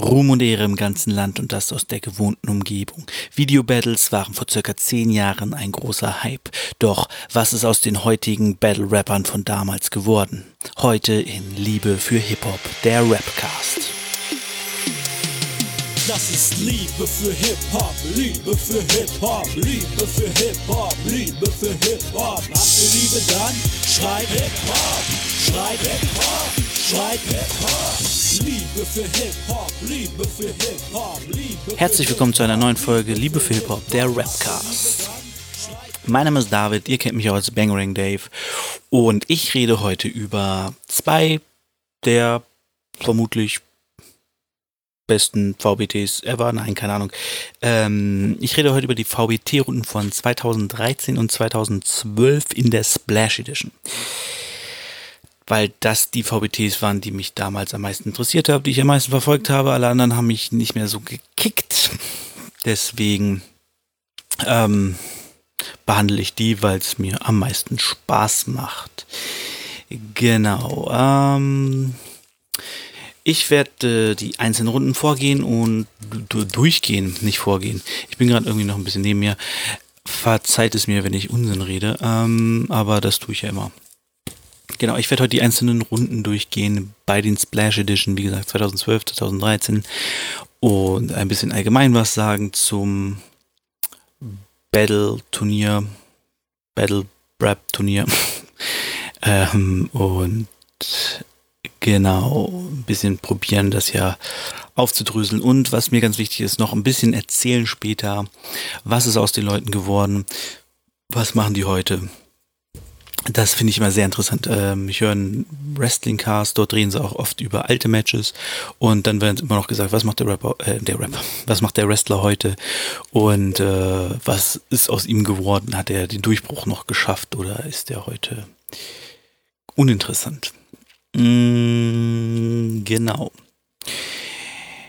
Ruhm und Ehre im ganzen Land und das aus der gewohnten Umgebung. Videobattles waren vor circa zehn Jahren ein großer Hype. Doch was ist aus den heutigen Battle-Rappern von damals geworden? Heute in Liebe für Hip-Hop, der Rapcast. Das ist Liebe für Hip-Hop, Liebe für Hip-Hop, Liebe für Hip-Hop, Liebe für Hip-Hop. Habt ihr Liebe dann? Schreit Hip-Hop, schreit Hip-Hop, schreit Hip-Hop. Liebe für Hip-Hop, Liebe für Hip-Hop, Liebe Herzlich willkommen zu einer neuen Folge Liebe für Hip-Hop, der Rapcast. Mein Name ist David, ihr kennt mich auch als Bangerang Dave und ich rede heute über zwei der vermutlich besten VBTs ever. Nein, keine Ahnung. Ähm, ich rede heute über die VBT-Runden von 2013 und 2012 in der Splash Edition. Weil das die VBTs waren, die mich damals am meisten interessiert haben, die ich am meisten verfolgt habe. Alle anderen haben mich nicht mehr so gekickt. Deswegen ähm, behandle ich die, weil es mir am meisten Spaß macht. Genau. Ähm, ich werde äh, die einzelnen Runden vorgehen und durchgehen, nicht vorgehen. Ich bin gerade irgendwie noch ein bisschen neben mir. Verzeiht es mir, wenn ich Unsinn rede, ähm, aber das tue ich ja immer. Genau, ich werde heute die einzelnen Runden durchgehen bei den Splash Edition, wie gesagt, 2012, 2013 und ein bisschen allgemein was sagen zum Battle-Turnier, Battle-Rap-Turnier ähm, und Genau, ein bisschen probieren, das ja aufzudröseln. Und was mir ganz wichtig ist, noch ein bisschen erzählen später, was ist aus den Leuten geworden, was machen die heute. Das finde ich immer sehr interessant. Ähm, ich höre einen Wrestling-Cast, dort reden sie auch oft über alte Matches und dann wird immer noch gesagt, was macht der Rapper, äh, der Rapper, was macht der Wrestler heute und äh, was ist aus ihm geworden? Hat er den Durchbruch noch geschafft oder ist er heute uninteressant? Mm, genau.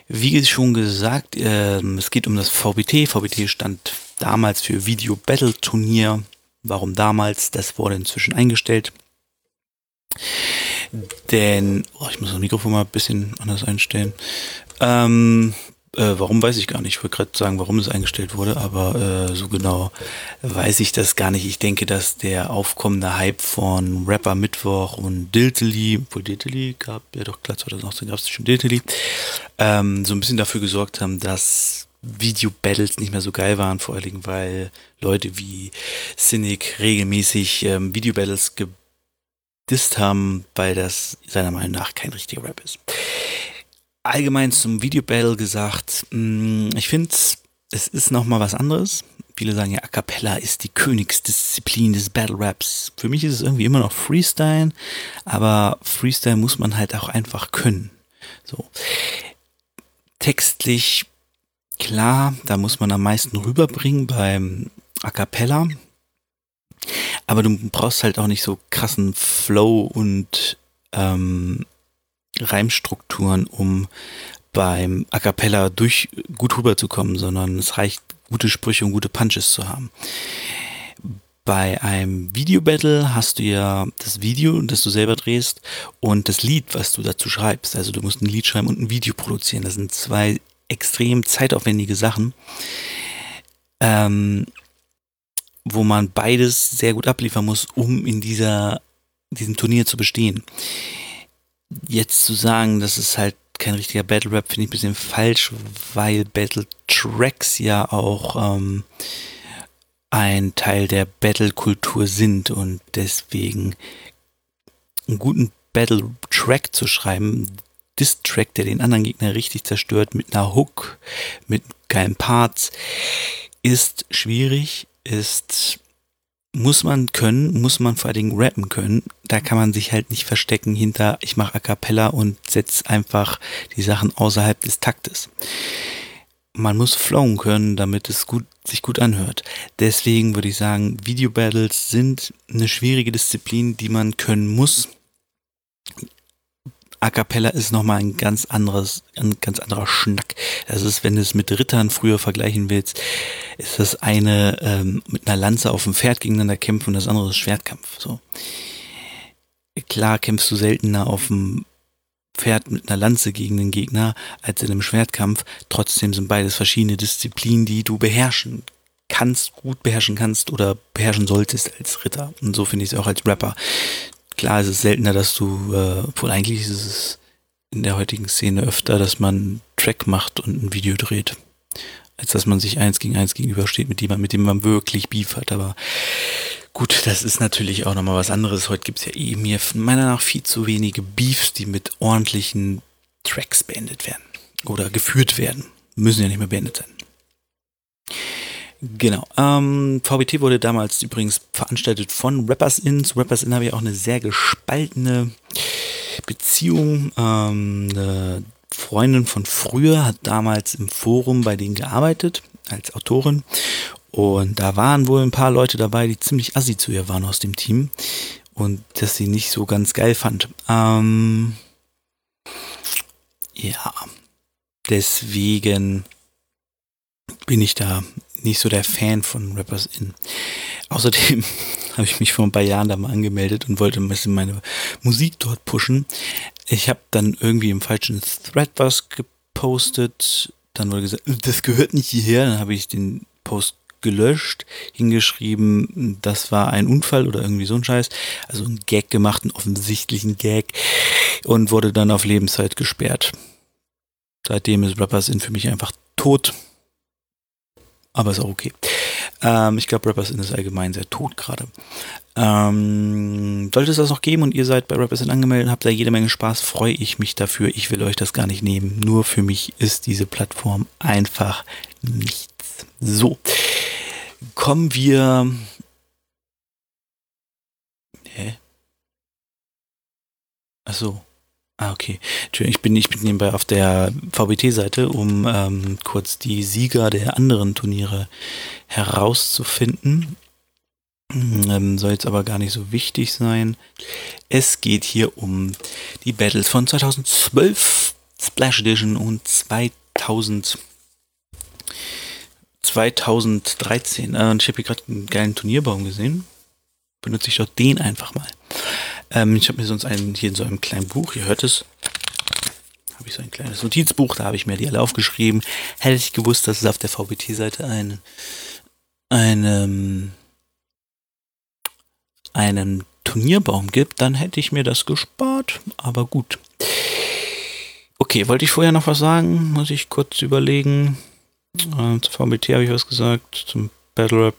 Wie schon gesagt, äh, es geht um das VBT. VBT stand damals für Video Battle Turnier. Warum damals? Das wurde inzwischen eingestellt. Denn, oh, ich muss das Mikrofon mal ein bisschen anders einstellen. Ähm, äh, warum weiß ich gar nicht. Ich wollte gerade sagen, warum es eingestellt wurde, aber äh, so genau weiß ich das gar nicht. Ich denke, dass der aufkommende Hype von Rapper Mittwoch und Diltily, obwohl Diltily gab, ja doch klar, 2018 gab es schon Diltily, ähm, so ein bisschen dafür gesorgt haben, dass Video-Battles nicht mehr so geil waren, vor allen Dingen, weil Leute wie Cynic regelmäßig ähm, Video-Battles gedisst haben, weil das seiner Meinung nach kein richtiger Rap ist allgemein zum Videobattle gesagt, mm, ich finde, es ist nochmal was anderes. Viele sagen ja, A Cappella ist die Königsdisziplin des Battle Raps. Für mich ist es irgendwie immer noch Freestyle, aber Freestyle muss man halt auch einfach können. So. Textlich, klar, da muss man am meisten rüberbringen beim A Cappella. Aber du brauchst halt auch nicht so krassen Flow und ähm, Reimstrukturen, um beim A Cappella durch gut rüberzukommen, sondern es reicht, gute Sprüche und gute Punches zu haben. Bei einem Videobattle hast du ja das Video, das du selber drehst, und das Lied, was du dazu schreibst. Also du musst ein Lied schreiben und ein Video produzieren. Das sind zwei extrem zeitaufwendige Sachen, ähm, wo man beides sehr gut abliefern muss, um in dieser, diesem Turnier zu bestehen. Jetzt zu sagen, das ist halt kein richtiger Battle Rap, finde ich ein bisschen falsch, weil Battle Tracks ja auch ähm, ein Teil der Battle-Kultur sind und deswegen einen guten Battle Track zu schreiben, Diss-Track, der den anderen Gegner richtig zerstört, mit einer Hook, mit geilen Parts, ist schwierig, ist muss man können, muss man vor allen Dingen rappen können. Da kann man sich halt nicht verstecken hinter, ich mache A Cappella und setze einfach die Sachen außerhalb des Taktes. Man muss flowen können, damit es gut, sich gut anhört. Deswegen würde ich sagen, Video Battles sind eine schwierige Disziplin, die man können muss. A cappella ist nochmal ein ganz anderes, ein ganz anderer Schnack. Das ist, wenn du es mit Rittern früher vergleichen willst, ist das eine ähm, mit einer Lanze auf dem Pferd gegeneinander kämpfen und das andere ist Schwertkampf. So. Klar kämpfst du seltener auf dem Pferd mit einer Lanze gegen den Gegner als in einem Schwertkampf. Trotzdem sind beides verschiedene Disziplinen, die du beherrschen kannst, gut beherrschen kannst oder beherrschen solltest als Ritter. Und so finde ich es auch als Rapper. Klar, es ist seltener, dass du, äh, obwohl eigentlich ist es in der heutigen Szene öfter, dass man einen Track macht und ein Video dreht, als dass man sich eins gegen eins gegenübersteht, mit dem mit dem man wirklich Beef hat. Aber gut, das ist natürlich auch nochmal was anderes. Heute gibt es ja eben hier meiner nach viel zu wenige Beefs, die mit ordentlichen Tracks beendet werden oder geführt werden. Müssen ja nicht mehr beendet sein. Genau. Ähm, VBT wurde damals übrigens veranstaltet von Rappers In. Zu Rappers In habe ich auch eine sehr gespaltene Beziehung. Ähm, eine Freundin von früher hat damals im Forum bei denen gearbeitet als Autorin. Und da waren wohl ein paar Leute dabei, die ziemlich assi zu ihr waren aus dem Team. Und das sie nicht so ganz geil fand. Ähm, ja. Deswegen bin ich da nicht so der Fan von Rappers In. Außerdem habe ich mich vor ein paar Jahren da mal angemeldet und wollte ein bisschen meine Musik dort pushen. Ich habe dann irgendwie im falschen Thread was gepostet. Dann wurde gesagt, das gehört nicht hierher. Dann habe ich den Post gelöscht, hingeschrieben, das war ein Unfall oder irgendwie so ein Scheiß. Also ein Gag gemacht, einen offensichtlichen Gag und wurde dann auf Lebenszeit gesperrt. Seitdem ist Rappers In für mich einfach tot. Aber ist auch okay. Ähm, ich glaube, Rappers in ist allgemein sehr tot gerade. Ähm, sollte es das noch geben und ihr seid bei Rappers angemeldet und habt da jede Menge Spaß, freue ich mich dafür. Ich will euch das gar nicht nehmen. Nur für mich ist diese Plattform einfach nichts. So. Kommen wir. Hä? Achso. Ah, okay. Ich bin, ich bin nebenbei auf der VBT-Seite, um ähm, kurz die Sieger der anderen Turniere herauszufinden. Ähm, soll jetzt aber gar nicht so wichtig sein. Es geht hier um die Battles von 2012 Splash Edition und 2000 2013. Äh, ich habe hier gerade einen geilen Turnierbaum gesehen. Benutze ich doch den einfach mal. Ähm, ich habe mir sonst einen hier in so einem kleinen Buch, ihr hört es, habe ich so ein kleines Notizbuch, da habe ich mir die alle aufgeschrieben. Hätte ich gewusst, dass es auf der VBT-Seite einen, einen, einen Turnierbaum gibt, dann hätte ich mir das gespart, aber gut. Okay, wollte ich vorher noch was sagen? Muss ich kurz überlegen. Äh, zur VBT habe ich was gesagt, zum Battle Rap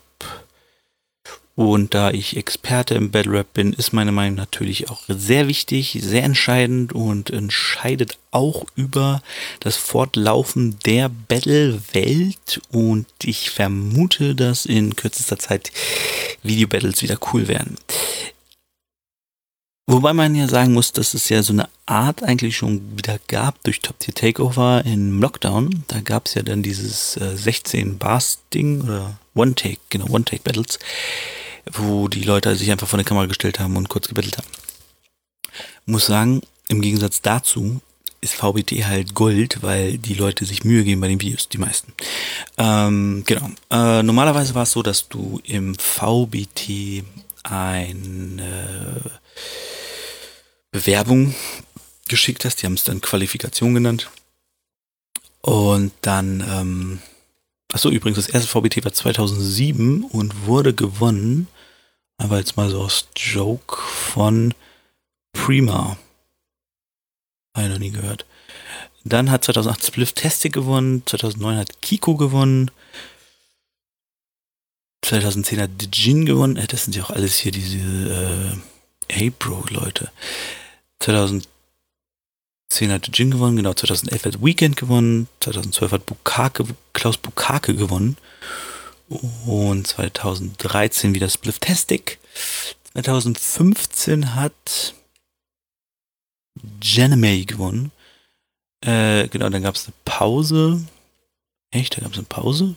und da ich Experte im Battle Rap bin, ist meine Meinung natürlich auch sehr wichtig, sehr entscheidend und entscheidet auch über das Fortlaufen der Battle-Welt. Und ich vermute, dass in kürzester Zeit Video-Battles wieder cool werden. Wobei man ja sagen muss, dass es ja so eine Art eigentlich schon wieder gab durch Top Tier Takeover im Lockdown. Da gab es ja dann dieses äh, 16 Bars Ding oder One Take, genau, One Take Battles wo die Leute sich einfach vor der Kamera gestellt haben und kurz gebettelt haben. Muss sagen, im Gegensatz dazu ist VBT halt Gold, weil die Leute sich Mühe geben bei den Videos, die meisten. Ähm, genau. Äh, normalerweise war es so, dass du im VBT eine Bewerbung geschickt hast, die haben es dann Qualifikation genannt. Und dann ähm, Achso, übrigens, das erste VBT war 2007 und wurde gewonnen, aber jetzt mal so aus Joke, von Prima. Habe ich noch nie gehört. Dann hat 2008 Spliff Tastic gewonnen, 2009 hat Kiko gewonnen, 2010 hat Dijin gewonnen, äh, das sind ja auch alles hier diese äh, Hey Bro Leute. 2010 2010 hat Jin gewonnen, genau, 2011 hat Weekend gewonnen, 2012 hat Bukake, Klaus Bukake gewonnen und 2013 wieder Spliftastic. 2015 hat Janime gewonnen. Äh, genau, dann gab es eine Pause. Echt, da gab es eine Pause?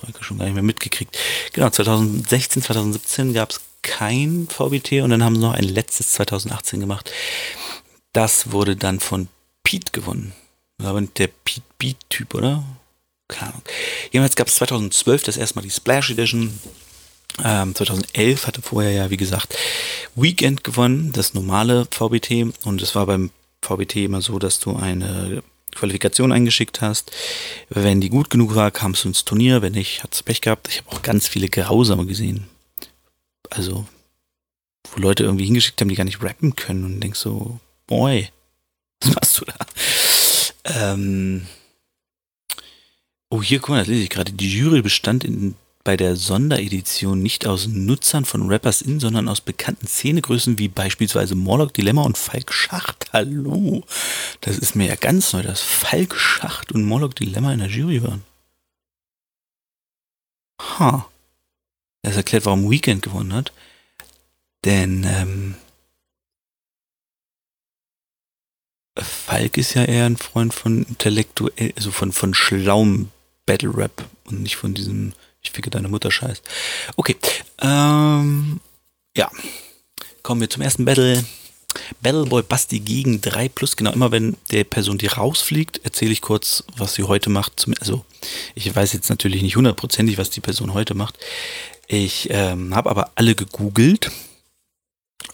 Habe schon gar nicht mehr mitgekriegt. Genau, 2016, 2017 gab es kein VBT und dann haben sie noch ein letztes 2018 gemacht. Das wurde dann von Pete gewonnen. Aber der Pete Beat-Typ, oder? Keine Ahnung. Jedenfalls gab es 2012 das erste Mal die Splash Edition. Ähm, 2011 hatte vorher ja, wie gesagt, Weekend gewonnen, das normale VBT. Und es war beim VBT immer so, dass du eine Qualifikation eingeschickt hast. Wenn die gut genug war, kamst du ins Turnier. Wenn nicht, hat's Pech gehabt. Ich habe auch ganz viele grausame gesehen. Also, wo Leute irgendwie hingeschickt haben, die gar nicht rappen können und denkst so, boy, was machst du da? Ähm, oh, hier, guck mal, das lese ich gerade. Die Jury bestand in bei der Sonderedition nicht aus Nutzern von Rappers in, sondern aus bekannten Szenegrößen wie beispielsweise Morlock Dilemma und Falk Schacht. Hallo. Das ist mir ja ganz neu, dass Falk Schacht und Morlock Dilemma in der Jury waren. Ha. Das erklärt, warum Weekend gewonnen hat. Denn ähm, Falk ist ja eher ein Freund von intellektuell, also von, von schlauem Battle Rap und nicht von diesem ich ficke deine Mutter scheiß. Okay. Ähm, ja. Kommen wir zum ersten Battle. Battleboy Basti gegen 3 Plus. Genau, immer wenn der Person, die rausfliegt, erzähle ich kurz, was sie heute macht. Also, ich weiß jetzt natürlich nicht hundertprozentig, was die Person heute macht. Ich ähm, habe aber alle gegoogelt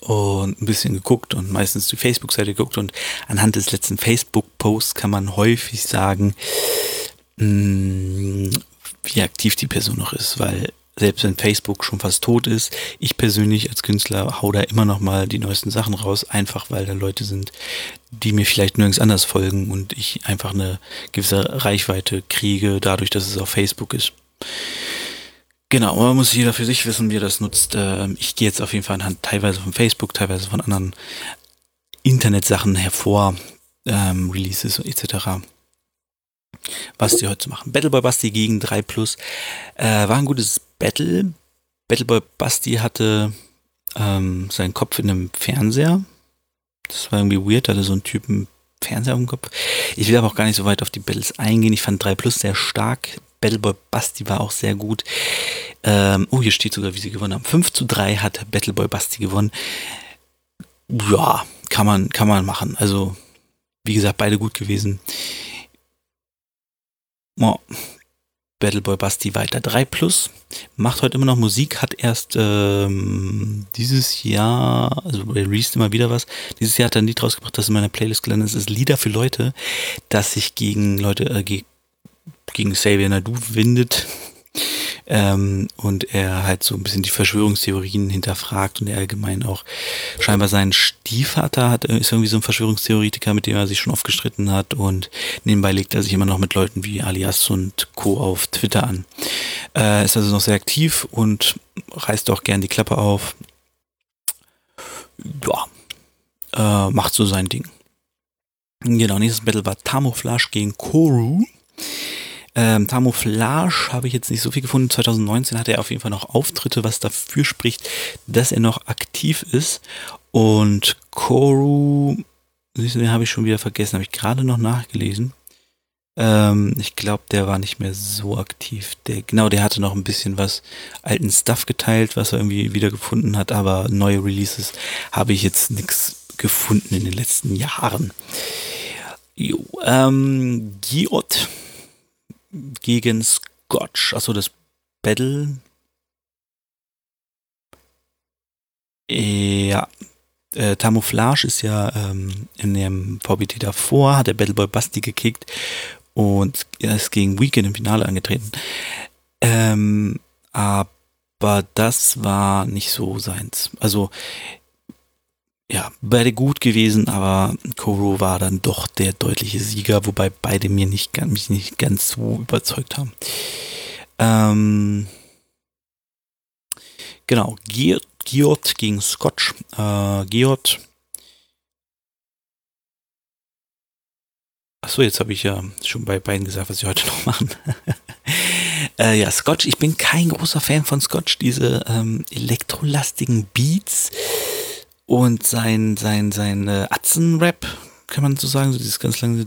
und ein bisschen geguckt und meistens die Facebook-Seite geguckt und anhand des letzten Facebook-Posts kann man häufig sagen, mh, mm, wie aktiv die Person noch ist, weil selbst wenn Facebook schon fast tot ist, ich persönlich als Künstler hau da immer noch mal die neuesten Sachen raus, einfach weil da Leute sind, die mir vielleicht nirgends anders folgen und ich einfach eine gewisse Reichweite kriege, dadurch, dass es auf Facebook ist. Genau, man muss jeder für sich wissen, wie er das nutzt. Ähm, ich gehe jetzt auf jeden Fall anhand teilweise von Facebook, teilweise von anderen Internetsachen hervor, ähm, Releases etc was die heute machen. Battleboy Basti gegen 3 Plus äh, war ein gutes Battle. Battleboy Basti hatte ähm, seinen Kopf in einem Fernseher. Das war irgendwie weird, hatte so einen Typen Fernseher dem Kopf. Ich will aber auch gar nicht so weit auf die Battles eingehen. Ich fand 3 Plus sehr stark. Battleboy Basti war auch sehr gut. Ähm, oh, hier steht sogar, wie sie gewonnen haben. 5 zu 3 hat Battleboy Basti gewonnen. Ja, kann man, kann man machen. Also, wie gesagt, beide gut gewesen. Oh. Battleboy Basti weiter 3 Plus. Macht heute immer noch Musik, hat erst ähm, dieses Jahr, also released immer wieder was. Dieses Jahr hat er ein Lied rausgebracht, das in meiner Playlist gelandet ist. ist Lieder für Leute, das sich gegen Leute, äh, gegen Xavier Nadu windet. Ähm, und er halt so ein bisschen die Verschwörungstheorien hinterfragt und er allgemein auch scheinbar seinen Stiefvater hat, äh, ist irgendwie so ein Verschwörungstheoretiker, mit dem er sich schon oft gestritten hat und nebenbei legt er sich immer noch mit Leuten wie Alias und Co. auf Twitter an. Äh, ist also noch sehr aktiv und reißt auch gern die Klappe auf. Ja, äh, macht so sein Ding. Genau, nächstes Battle war Tamouflage gegen Koru. Ähm, Tamouflage habe ich jetzt nicht so viel gefunden. 2019 hatte er auf jeden Fall noch Auftritte, was dafür spricht, dass er noch aktiv ist. Und Koru, den habe ich schon wieder vergessen, habe ich gerade noch nachgelesen. Ähm, ich glaube, der war nicht mehr so aktiv. Der, genau, der hatte noch ein bisschen was alten Stuff geteilt, was er irgendwie wieder gefunden hat, aber neue Releases habe ich jetzt nichts gefunden in den letzten Jahren. Jo, ähm, Giot gegen Scotch. Achso, das Battle. Ja. Äh, Tamouflage ist ja ähm, in dem VBT davor, hat der Battleboy Basti gekickt und er ist gegen Weekend im Finale angetreten. Ähm, aber das war nicht so seins. Also ja, beide gut gewesen, aber Koro war dann doch der deutliche Sieger, wobei beide mir nicht, mich nicht ganz so überzeugt haben. Ähm, genau, Giot gegen Scotch. Äh, Giot. Achso, jetzt habe ich ja schon bei beiden gesagt, was sie heute noch machen. äh, ja, Scotch, ich bin kein großer Fan von Scotch, diese ähm, elektrolastigen Beats und sein, sein, sein äh, Atzen-Rap, kann man so sagen, so dieses ganz lange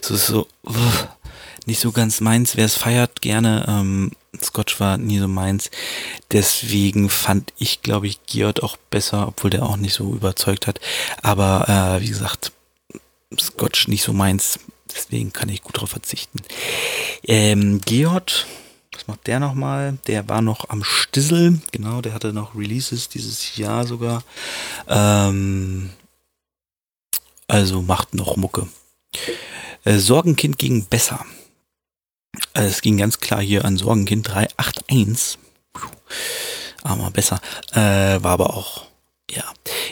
so, so nicht so ganz meins. Wer es feiert, gerne. Ähm, Scotch war nie so meins. Deswegen fand ich, glaube ich, Georg auch besser, obwohl der auch nicht so überzeugt hat. Aber äh, wie gesagt, Scotch nicht so meins. Deswegen kann ich gut darauf verzichten. Ähm, Georg was macht der nochmal? Der war noch am Stissel, genau, der hatte noch Releases dieses Jahr sogar. Ähm, also macht noch Mucke. Äh, Sorgenkind gegen Besser. Also es ging ganz klar hier an Sorgenkind 381. Aber besser. Äh, war aber auch, ja.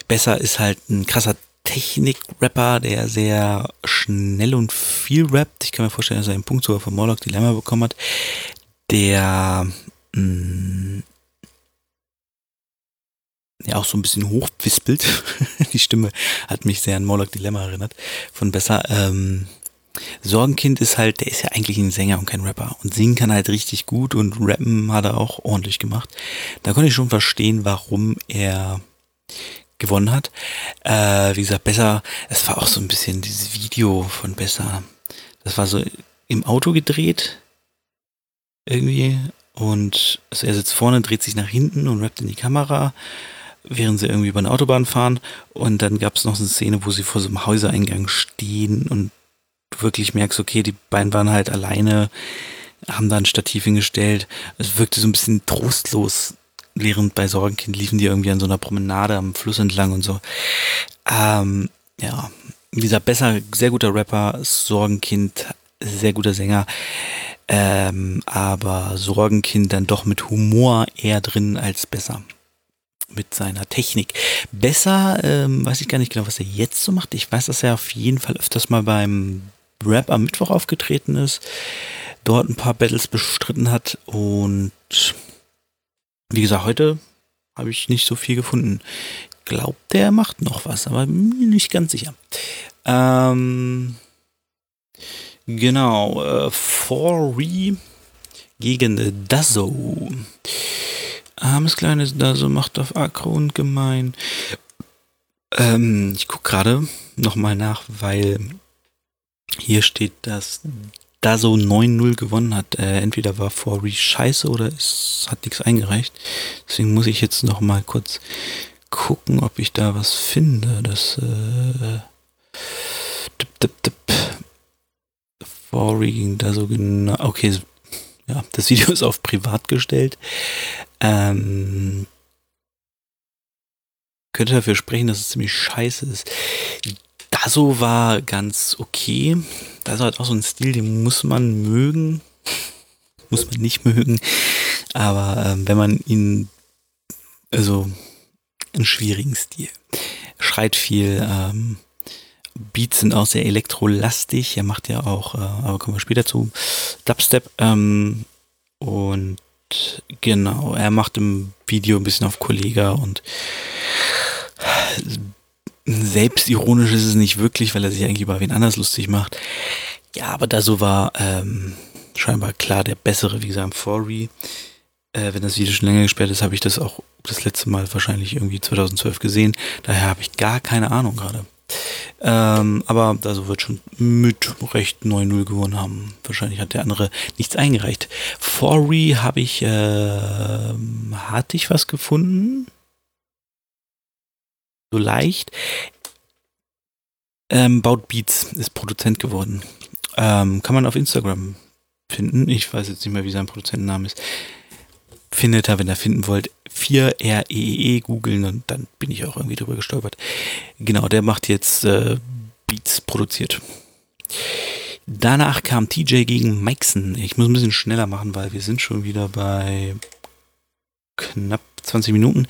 Besser ist halt ein krasser Technik-Rapper, der sehr schnell und viel rappt. Ich kann mir vorstellen, dass er einen Punkt sogar von Morlock Dilemma bekommen hat. Der mh, mm, ja auch so ein bisschen hochwispelt. Die Stimme hat mich sehr an Morlock Dilemma erinnert. Von besser. Ähm, Sorgenkind ist halt, der ist ja eigentlich ein Sänger und kein Rapper. Und singen kann halt richtig gut und rappen hat er auch ordentlich gemacht. Da konnte ich schon verstehen, warum er gewonnen hat. Äh, wie gesagt, besser, es war auch so ein bisschen dieses Video von besser. Das war so im Auto gedreht. Irgendwie. Und also er sitzt vorne, dreht sich nach hinten und rappt in die Kamera, während sie irgendwie über eine Autobahn fahren. Und dann gab es noch eine Szene, wo sie vor so einem Häusereingang stehen und du wirklich merkst, okay, die beiden waren halt alleine, haben da ein Stativ hingestellt. Es wirkte so ein bisschen trostlos, während bei Sorgenkind liefen die irgendwie an so einer Promenade am Fluss entlang und so. Ähm, ja, gesagt, besser, sehr guter Rapper, Sorgenkind, sehr guter Sänger. Ähm, aber Sorgenkind dann doch mit Humor eher drin als besser. Mit seiner Technik. Besser, ähm, weiß ich gar nicht genau, was er jetzt so macht. Ich weiß, dass er auf jeden Fall öfters mal beim Rap am Mittwoch aufgetreten ist, dort ein paar Battles bestritten hat und wie gesagt, heute habe ich nicht so viel gefunden. Glaubt, der macht noch was, aber nicht ganz sicher. Ähm, genau, äh, Re gegen Dazo. Armes kleines Dazo macht auf Akro und gemein. Ähm, ich gucke gerade nochmal nach, weil hier steht, dass da so 9-0 gewonnen hat. Äh, entweder war Forry scheiße oder es hat nichts eingereicht. Deswegen muss ich jetzt noch mal kurz gucken, ob ich da was finde. Das äh, dip, dip, dip. Forry ging da so genau. Okay, ja, das Video ist auf privat gestellt. Ähm, könnte dafür sprechen, dass es ziemlich scheiße ist. Daso war ganz okay. Daso hat auch so einen Stil, den muss man mögen. muss man nicht mögen. Aber ähm, wenn man ihn, also einen schwierigen Stil. Schreit viel, ähm, Beats sind auch sehr elektrolastig. Er macht ja auch, äh, aber kommen wir später zu, Dubstep. Ähm, und genau, er macht im Video ein bisschen auf Kollega und selbstironisch ist es nicht wirklich, weil er sich eigentlich über wen anders lustig macht. Ja, aber da so war ähm, scheinbar klar der bessere, wie gesagt, Fory. Äh, wenn das Video schon länger gesperrt ist, habe ich das auch das letzte Mal wahrscheinlich irgendwie 2012 gesehen. Daher habe ich gar keine Ahnung gerade. Ähm, aber da so wird schon mit recht 9-0 gewonnen haben. Wahrscheinlich hat der andere nichts eingereicht. Fory habe ich, äh, hatte ich was gefunden? so leicht. Ähm, Baut Beats ist Produzent geworden. Ähm, kann man auf Instagram finden. Ich weiß jetzt nicht mehr, wie sein Produzentenname ist. Findet er, wenn ihr finden wollt, 4REE e googeln und dann bin ich auch irgendwie drüber gestolpert. Genau, der macht jetzt äh, Beats produziert. Danach kam TJ gegen Mixon. Ich muss ein bisschen schneller machen, weil wir sind schon wieder bei knapp 20 Minuten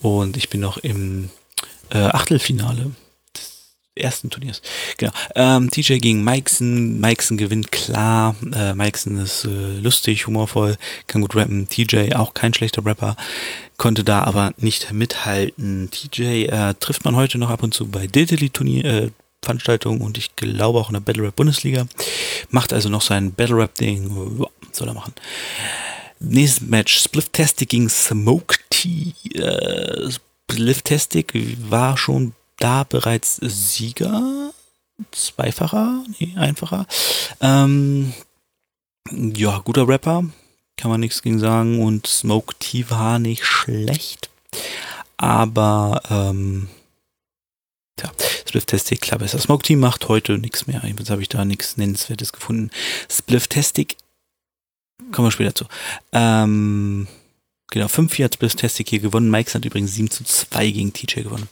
und ich bin noch im äh, Achtelfinale ersten Turniers. Genau. Ähm, TJ gegen Mikeson. Mikeson gewinnt klar. Äh, Mikeson ist äh, lustig, humorvoll, kann gut rappen. TJ auch kein schlechter Rapper, konnte da aber nicht mithalten. TJ äh, trifft man heute noch ab und zu bei Diltily Turnier. Äh, Veranstaltung und ich glaube auch in der Battle Rap Bundesliga. Macht also noch sein Battle Rap Ding. Soll er machen. Nächstes Match, Spliff Tastic gegen Smoke T. Äh, Liftestic war schon da bereits Sieger. Zweifacher, nee, einfacher. Ähm, ja, guter Rapper, kann man nichts gegen sagen. Und Smoke T war nicht schlecht. Aber, ähm, ja, Spliff-Tastic, klar besser. Smoke T macht heute nichts mehr. Jetzt habe ich da nichts Nennenswertes gefunden. Spliff-Tastic kommen wir später zu. Ähm, genau, 5-4 hat Bliss Testic hier gewonnen. Mike hat übrigens 7 zu 2 gegen TJ gewonnen.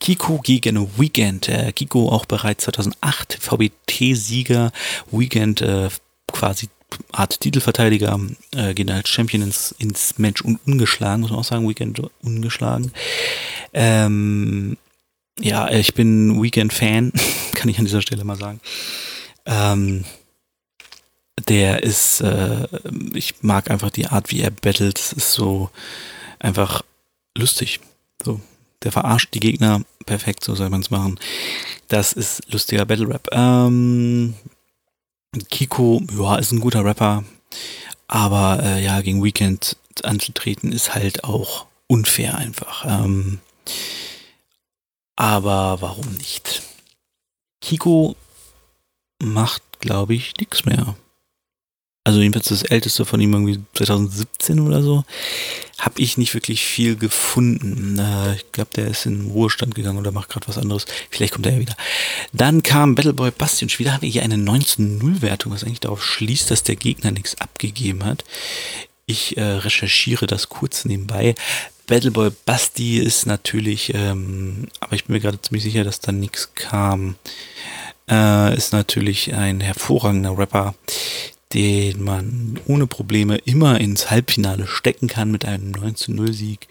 Kiko gegen Weekend. Äh, Kiko auch bereits 2008 VBT-Sieger. Weekend äh, quasi Art Titelverteidiger, äh, gehen als Champion ins, ins Match un ungeschlagen, muss man auch sagen, Weekend ungeschlagen. Ähm, ja, ich bin Weekend-Fan, kann ich an dieser Stelle mal sagen. Ähm, der ist, äh, ich mag einfach die Art, wie er battelt. Es ist so einfach lustig. So, der verarscht die Gegner perfekt, so soll man es machen. Das ist lustiger Battle Rap. Ähm, Kiko, ja, ist ein guter Rapper, aber äh, ja, gegen Weekend anzutreten ist halt auch unfair einfach. Ähm, aber warum nicht? Kiko macht, glaube ich, nichts mehr also jedenfalls das älteste von ihm irgendwie 2017 oder so, habe ich nicht wirklich viel gefunden. Äh, ich glaube, der ist in Ruhestand gegangen oder macht gerade was anderes. Vielleicht kommt er ja wieder. Dann kam Battleboy Basti und schon wieder haben wir hier eine 19-0-Wertung, was eigentlich darauf schließt, dass der Gegner nichts abgegeben hat. Ich äh, recherchiere das kurz nebenbei. Battleboy Basti ist natürlich, ähm, aber ich bin mir gerade ziemlich sicher, dass da nichts kam. Äh, ist natürlich ein hervorragender Rapper, den man ohne Probleme immer ins Halbfinale stecken kann mit einem 19-0-Sieg.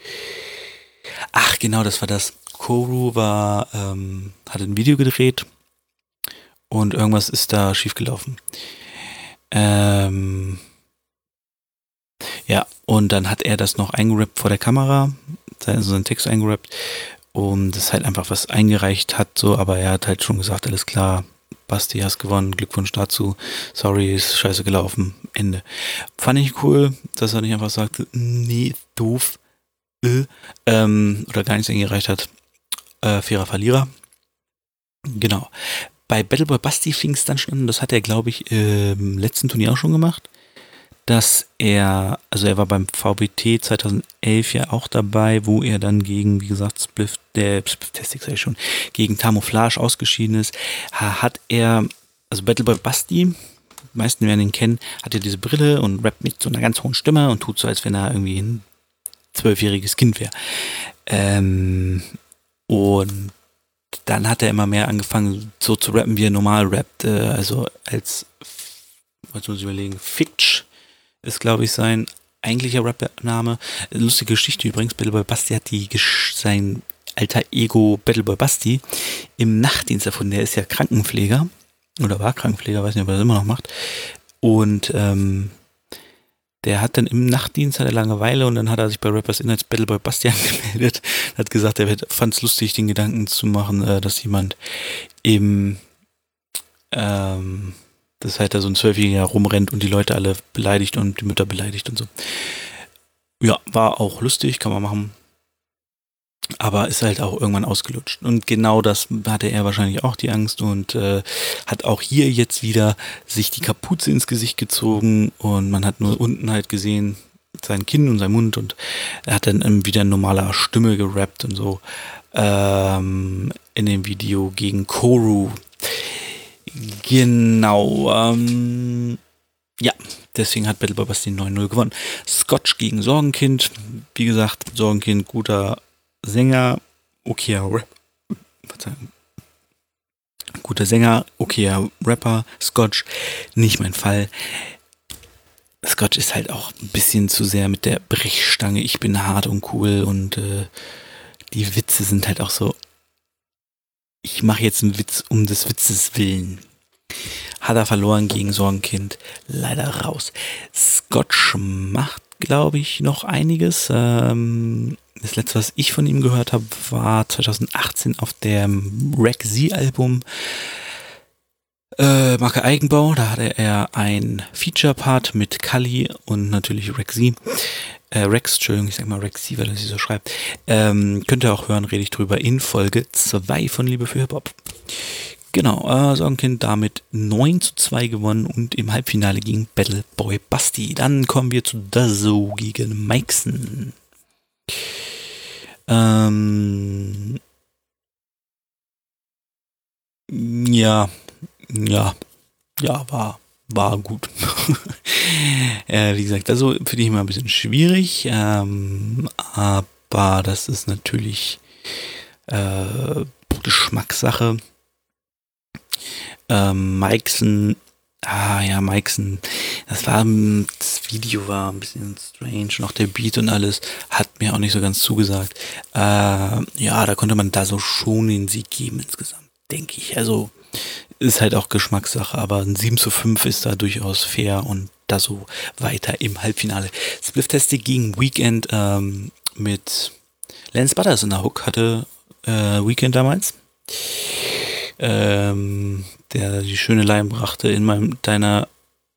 Ach, genau, das war das. Koru war, ähm, hat ein Video gedreht und irgendwas ist da schiefgelaufen. Ähm, ja, und dann hat er das noch eingerappt vor der Kamera, also seinen Text eingerappt und das halt einfach was eingereicht hat, so, aber er hat halt schon gesagt, alles klar, Basti, hast gewonnen, Glückwunsch dazu. Sorry, ist scheiße gelaufen. Ende. Fand ich cool, dass er nicht einfach sagte, nee, doof, äh, ähm, oder gar nichts eingereicht hat. Äh, fairer Verlierer. Genau. Bei Battleboy Basti fing es dann schon an, das hat er, glaube ich, im letzten Turnier auch schon gemacht dass er, also er war beim VBT 2011 ja auch dabei, wo er dann gegen, wie gesagt, Spliff, der Spliff-Testing sei schon, gegen Tamouflage ausgeschieden ist, hat er, also Battleboy Basti, die meisten werden ihn kennen, hat er diese Brille und rappt mit so einer ganz hohen Stimme und tut so, als wenn er irgendwie ein zwölfjähriges Kind wäre. Ähm, und dann hat er immer mehr angefangen, so zu rappen, wie er normal rappt. Äh, also als, was muss ich überlegen, Fitch ist, glaube ich, sein eigentlicher Rap-Name. Lustige Geschichte übrigens, Battleboy Basti hat die, sein alter Ego Battleboy Basti im Nachtdienst erfunden. Der ist ja Krankenpfleger oder war Krankenpfleger, weiß nicht, ob er das immer noch macht. Und ähm, der hat dann im Nachtdienst hat Langeweile und dann hat er sich bei Rappers In als Battleboy Basti angemeldet. Hat gesagt, er fand es lustig, den Gedanken zu machen, äh, dass jemand im ähm, dass halt da so ein Zwölfjähriger rumrennt und die Leute alle beleidigt und die Mütter beleidigt und so. Ja, war auch lustig, kann man machen. Aber ist halt auch irgendwann ausgelutscht. Und genau das hatte er wahrscheinlich auch die Angst und äh, hat auch hier jetzt wieder sich die Kapuze ins Gesicht gezogen und man hat nur unten halt gesehen sein Kinn und sein Mund und er hat dann wieder in normaler Stimme gerappt und so ähm, in dem Video gegen Koru. Genau. Ähm, ja, deswegen hat Battle Bobbers den 9-0 gewonnen. Scotch gegen Sorgenkind. Wie gesagt, Sorgenkind, guter Sänger, okayer Rap. Guter Sänger, okayer Rapper. Scotch, nicht mein Fall. Scotch ist halt auch ein bisschen zu sehr mit der Brechstange. Ich bin hart und cool und äh, die Witze sind halt auch so, ich mache jetzt einen Witz um des Witzes willen. Hat er verloren gegen Sorgenkind. Leider raus. Scotch macht, glaube ich, noch einiges. Ähm, das letzte, was ich von ihm gehört habe, war 2018 auf dem Rack Z-Album. Äh, Marke Eigenbau, da hatte er ein Feature-Part mit Kali und natürlich Rexy. Äh, Rex, Entschuldigung, ich sag mal Rexy, weil er sie so schreibt. Ähm, könnt ihr auch hören, rede ich drüber in Folge 2 von Liebe für Hip-Hop. Genau, äh, Sorgenkind damit 9 zu 2 gewonnen und im Halbfinale gegen Battle Boy Basti. Dann kommen wir zu Dazo gegen Meixen. Ähm, ja, ja, ja, war war gut. äh, wie gesagt, also finde ich immer ein bisschen schwierig, ähm, aber das ist natürlich äh, Geschmackssache. Ähm, Mikeson, ah ja, Mikeson, das war, das Video war ein bisschen strange, noch der Beat und alles, hat mir auch nicht so ganz zugesagt. Äh, ja, da konnte man da so schon den Sieg geben insgesamt, denke ich. Also, ist halt auch Geschmackssache, aber ein 7 zu 5 ist da durchaus fair und da so weiter im Halbfinale. Spliff-Testing gegen Weekend ähm, mit Lance Butters in der Hook hatte äh, Weekend damals. Ähm, der die schöne Line brachte in meinem deiner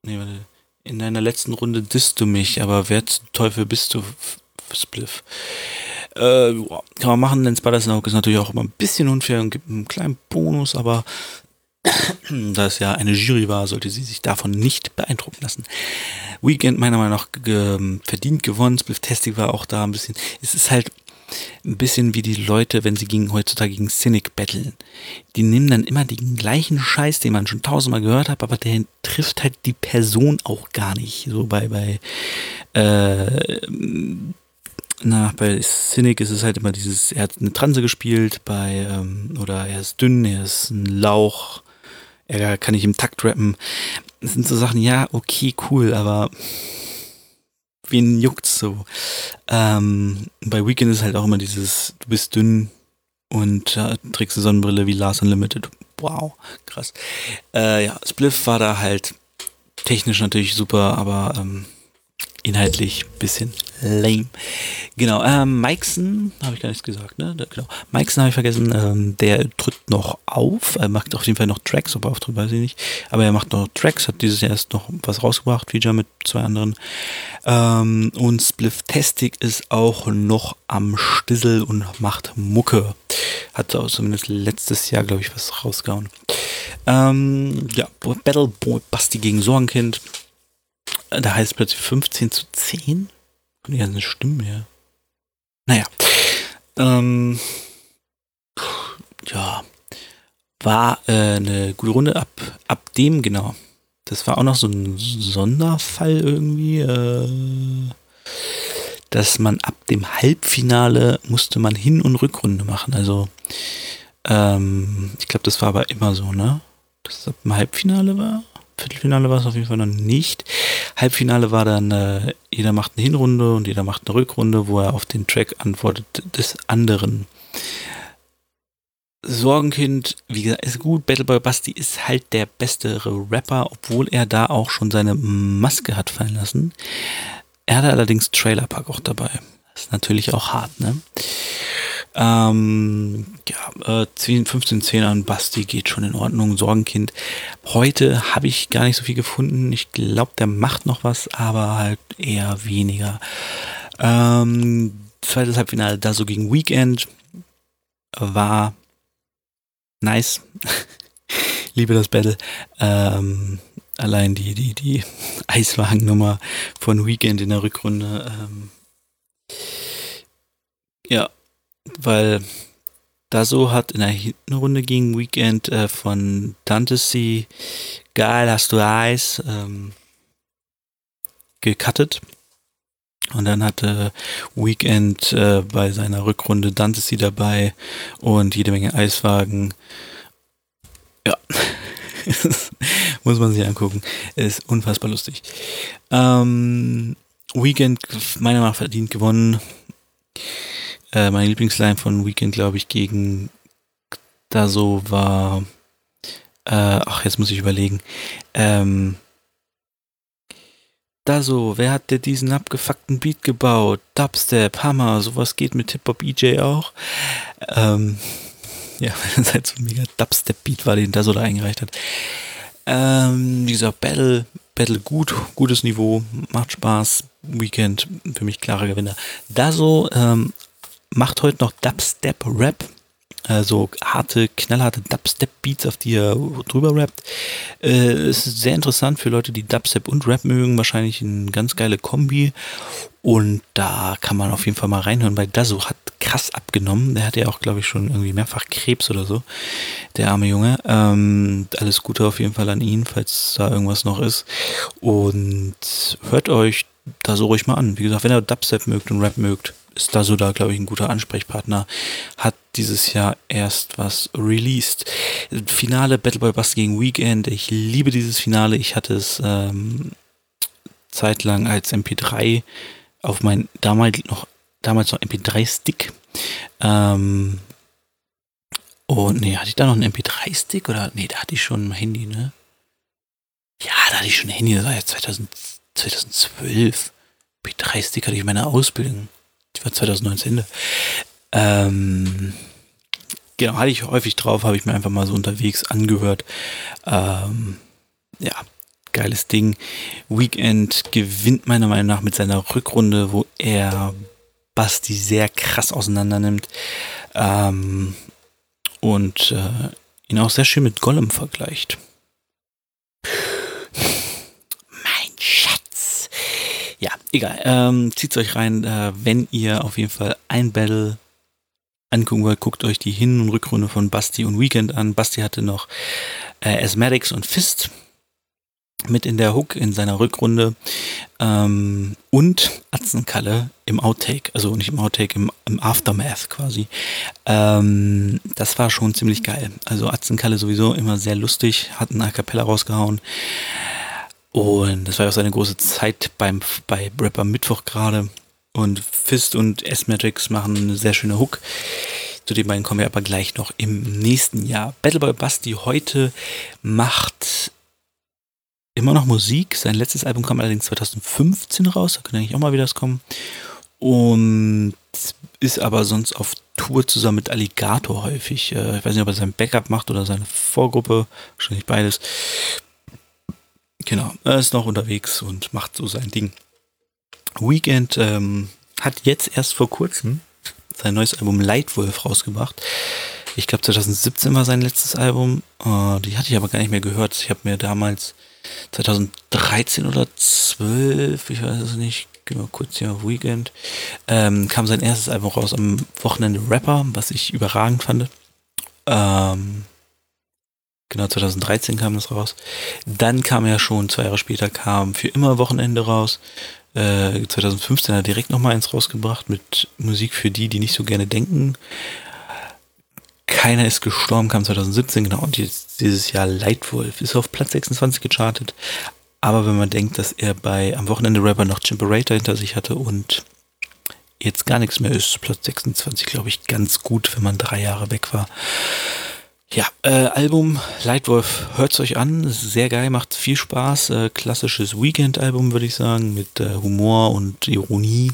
nee, warte, in deiner letzten Runde disst du mich, aber wer zum Teufel bist du Spliff? Äh, kann man machen, denn Spiders Hook ist natürlich auch immer ein bisschen unfair und gibt einen kleinen Bonus, aber da es ja eine Jury war, sollte sie sich davon nicht beeindrucken lassen. Weekend meiner Meinung nach ge verdient gewonnen, Spliff Testing war auch da ein bisschen. Es ist halt ein bisschen wie die Leute, wenn sie gegen heutzutage gegen Cynic battlen. Die nehmen dann immer den gleichen Scheiß, den man schon tausendmal gehört hat, aber der trifft halt die Person auch gar nicht. So bei, bei, äh, na, bei Cynic ist es halt immer dieses, er hat eine Transe gespielt, bei, ähm, oder er ist dünn, er ist ein Lauch, er kann nicht im Takt rappen. Das sind so Sachen, ja, okay, cool, aber wen juckt's so? Ähm, bei Weekend ist halt auch immer dieses, du bist dünn und äh, trägst eine Sonnenbrille wie Lars Unlimited. Wow, krass. Äh, ja, Spliff war da halt technisch natürlich super, aber ähm, inhaltlich bisschen lame. Genau, ähm, Mikeson, habe ich gar nichts gesagt, ne? Genau. Mikeson habe ich vergessen, ähm, der tritt noch auf, er macht auf jeden Fall noch Tracks, ob er auftritt, weiß ich nicht. Aber er macht noch Tracks, hat dieses Jahr erst noch was rausgebracht, Feature mit zwei anderen. Ähm, und Spliff Tastic ist auch noch am Stissel und macht Mucke. Hat auch zumindest letztes Jahr, glaube ich, was rausgehauen. Ähm, ja, Battle Boy Basti gegen Sorgenkind da heißt es plötzlich 15 zu 10. Kommt ja eine Stimme her. Naja. Ähm, ja. War äh, eine gute Runde ab, ab dem, genau. Das war auch noch so ein Sonderfall irgendwie, äh, dass man ab dem Halbfinale musste man Hin- und Rückrunde machen. Also, ähm, ich glaube, das war aber immer so, ne? Dass es ab dem Halbfinale war. Viertelfinale war es auf jeden Fall noch nicht. Halbfinale war dann, äh, jeder macht eine Hinrunde und jeder macht eine Rückrunde, wo er auf den Track antwortet des anderen. Sorgenkind, wie gesagt, ist gut. Battleboy Basti ist halt der bessere Rapper, obwohl er da auch schon seine Maske hat fallen lassen. Er hatte allerdings Trailer Park auch dabei. Ist natürlich auch hart, ne? Ähm, ja, äh, 15, 10 an Basti geht schon in Ordnung. Sorgenkind. Heute habe ich gar nicht so viel gefunden. Ich glaube, der macht noch was, aber halt eher weniger. Ähm, zweites Halbfinale da so gegen Weekend war nice. Liebe das Battle. Ähm, allein die, die, die Eiswagennummer von Weekend in der Rückrunde. Ähm, ja, weil Daso hat in der Hinrunde gegen Weekend äh, von Dantesy Geil, hast du Eis ähm, gecuttet. Und dann hatte Weekend äh, bei seiner Rückrunde Dantesy dabei und jede Menge Eiswagen. Ja, muss man sich angucken. Ist unfassbar lustig. Ähm, Weekend, meiner Meinung nach, verdient gewonnen. Äh, meine Lieblingsline von Weekend, glaube ich, gegen da so war. Äh, ach, jetzt muss ich überlegen. Ähm, da so, wer hat dir diesen abgefuckten Beat gebaut? Dubstep, Hammer, sowas geht mit Hip-Hop EJ auch. Ähm, ja, weil es halt so ein mega Dubstep-Beat war, den da so da eingereicht hat. Ähm, wie gesagt, Battle, Battle gut, gutes Niveau, macht Spaß. Weekend für mich klarer Gewinner. Da so ähm, macht heute noch Dubstep Rap. äh, so harte, knallharte Dubstep-Beats, auf die er drüber rappt. Äh, es ist sehr interessant für Leute, die Dubstep und Rap mögen. Wahrscheinlich eine ganz geile Kombi. Und da kann man auf jeden Fall mal reinhören, weil Dazu hat krass abgenommen. Der hat ja auch, glaube ich, schon irgendwie mehrfach Krebs oder so. Der arme Junge. Ähm, alles Gute auf jeden Fall an ihn, falls da irgendwas noch ist. Und hört euch da so ruhig mal an. Wie gesagt, wenn ihr Dubstep mögt und Rap mögt, ist da so da, glaube ich, ein guter Ansprechpartner. Hat dieses Jahr erst was released. Finale Battleboy Bust gegen Weekend. Ich liebe dieses Finale. Ich hatte es ähm, zeitlang als MP3 auf mein damals noch damals noch MP3-Stick. Ähm, und nee, hatte ich da noch einen MP3-Stick oder nee, da hatte ich schon ein Handy, ne? Ja, da hatte ich schon ein Handy, das war ja 2000, 2012. MP3-Stick hatte ich in meiner Ausbildung. Die war 2019. Ähm, genau, hatte ich häufig drauf, habe ich mir einfach mal so unterwegs angehört. Ähm, ja, geiles Ding. Weekend gewinnt meiner Meinung nach mit seiner Rückrunde, wo er Basti sehr krass auseinander nimmt. Ähm, und äh, ihn auch sehr schön mit Gollum vergleicht. Mein Schatz. Ja, egal. Ähm, Zieht euch rein, äh, wenn ihr auf jeden Fall ein Battle angucken wollt, guckt euch die Hin- und Rückrunde von Basti und Weekend an. Basti hatte noch äh, Asthmatics und Fist mit in der Hook in seiner Rückrunde ähm, und Atzenkalle im Outtake, also nicht im Outtake, im, im Aftermath quasi. Ähm, das war schon ziemlich geil. Also Atzenkalle sowieso immer sehr lustig, hat ein A Cappella rausgehauen. Und das war auch seine große Zeit beim, bei Rapper Mittwoch gerade. Und Fist und S-Matrix machen eine sehr schöne Hook. Zu den beiden kommen wir aber gleich noch im nächsten Jahr. Battleboy Basti heute macht immer noch Musik. Sein letztes Album kam allerdings 2015 raus, da kann eigentlich auch mal wieder was kommen. Und ist aber sonst auf Tour zusammen mit Alligator häufig. Äh, ich weiß nicht, ob er sein Backup macht oder seine Vorgruppe, wahrscheinlich beides. Genau, er ist noch unterwegs und macht so sein Ding. Weekend ähm, hat jetzt erst vor kurzem sein neues Album Lightwolf rausgebracht. Ich glaube 2017 war sein letztes Album. Äh, die hatte ich aber gar nicht mehr gehört. Ich habe mir damals 2013 oder 12, ich weiß es nicht, gehen wir kurz hier auf Weekend, ähm, kam sein erstes Album raus am Wochenende Rapper, was ich überragend fand. Ähm, genau, 2013 kam das raus. Dann kam ja schon, zwei Jahre später kam für immer Wochenende raus. Äh, 2015 hat er direkt nochmal eins rausgebracht mit Musik für die, die nicht so gerne denken. Keiner ist gestorben, kam 2017, genau. Und jetzt dieses Jahr Lightwolf ist auf Platz 26 gechartet. Aber wenn man denkt, dass er bei am Wochenende Rapper noch Chimperator hinter sich hatte und jetzt gar nichts mehr ist, Platz 26, glaube ich, ganz gut, wenn man drei Jahre weg war. Ja, äh, Album Lightwolf, hört's euch an, sehr geil, macht viel Spaß. Äh, klassisches Weekend-Album, würde ich sagen, mit äh, Humor und Ironie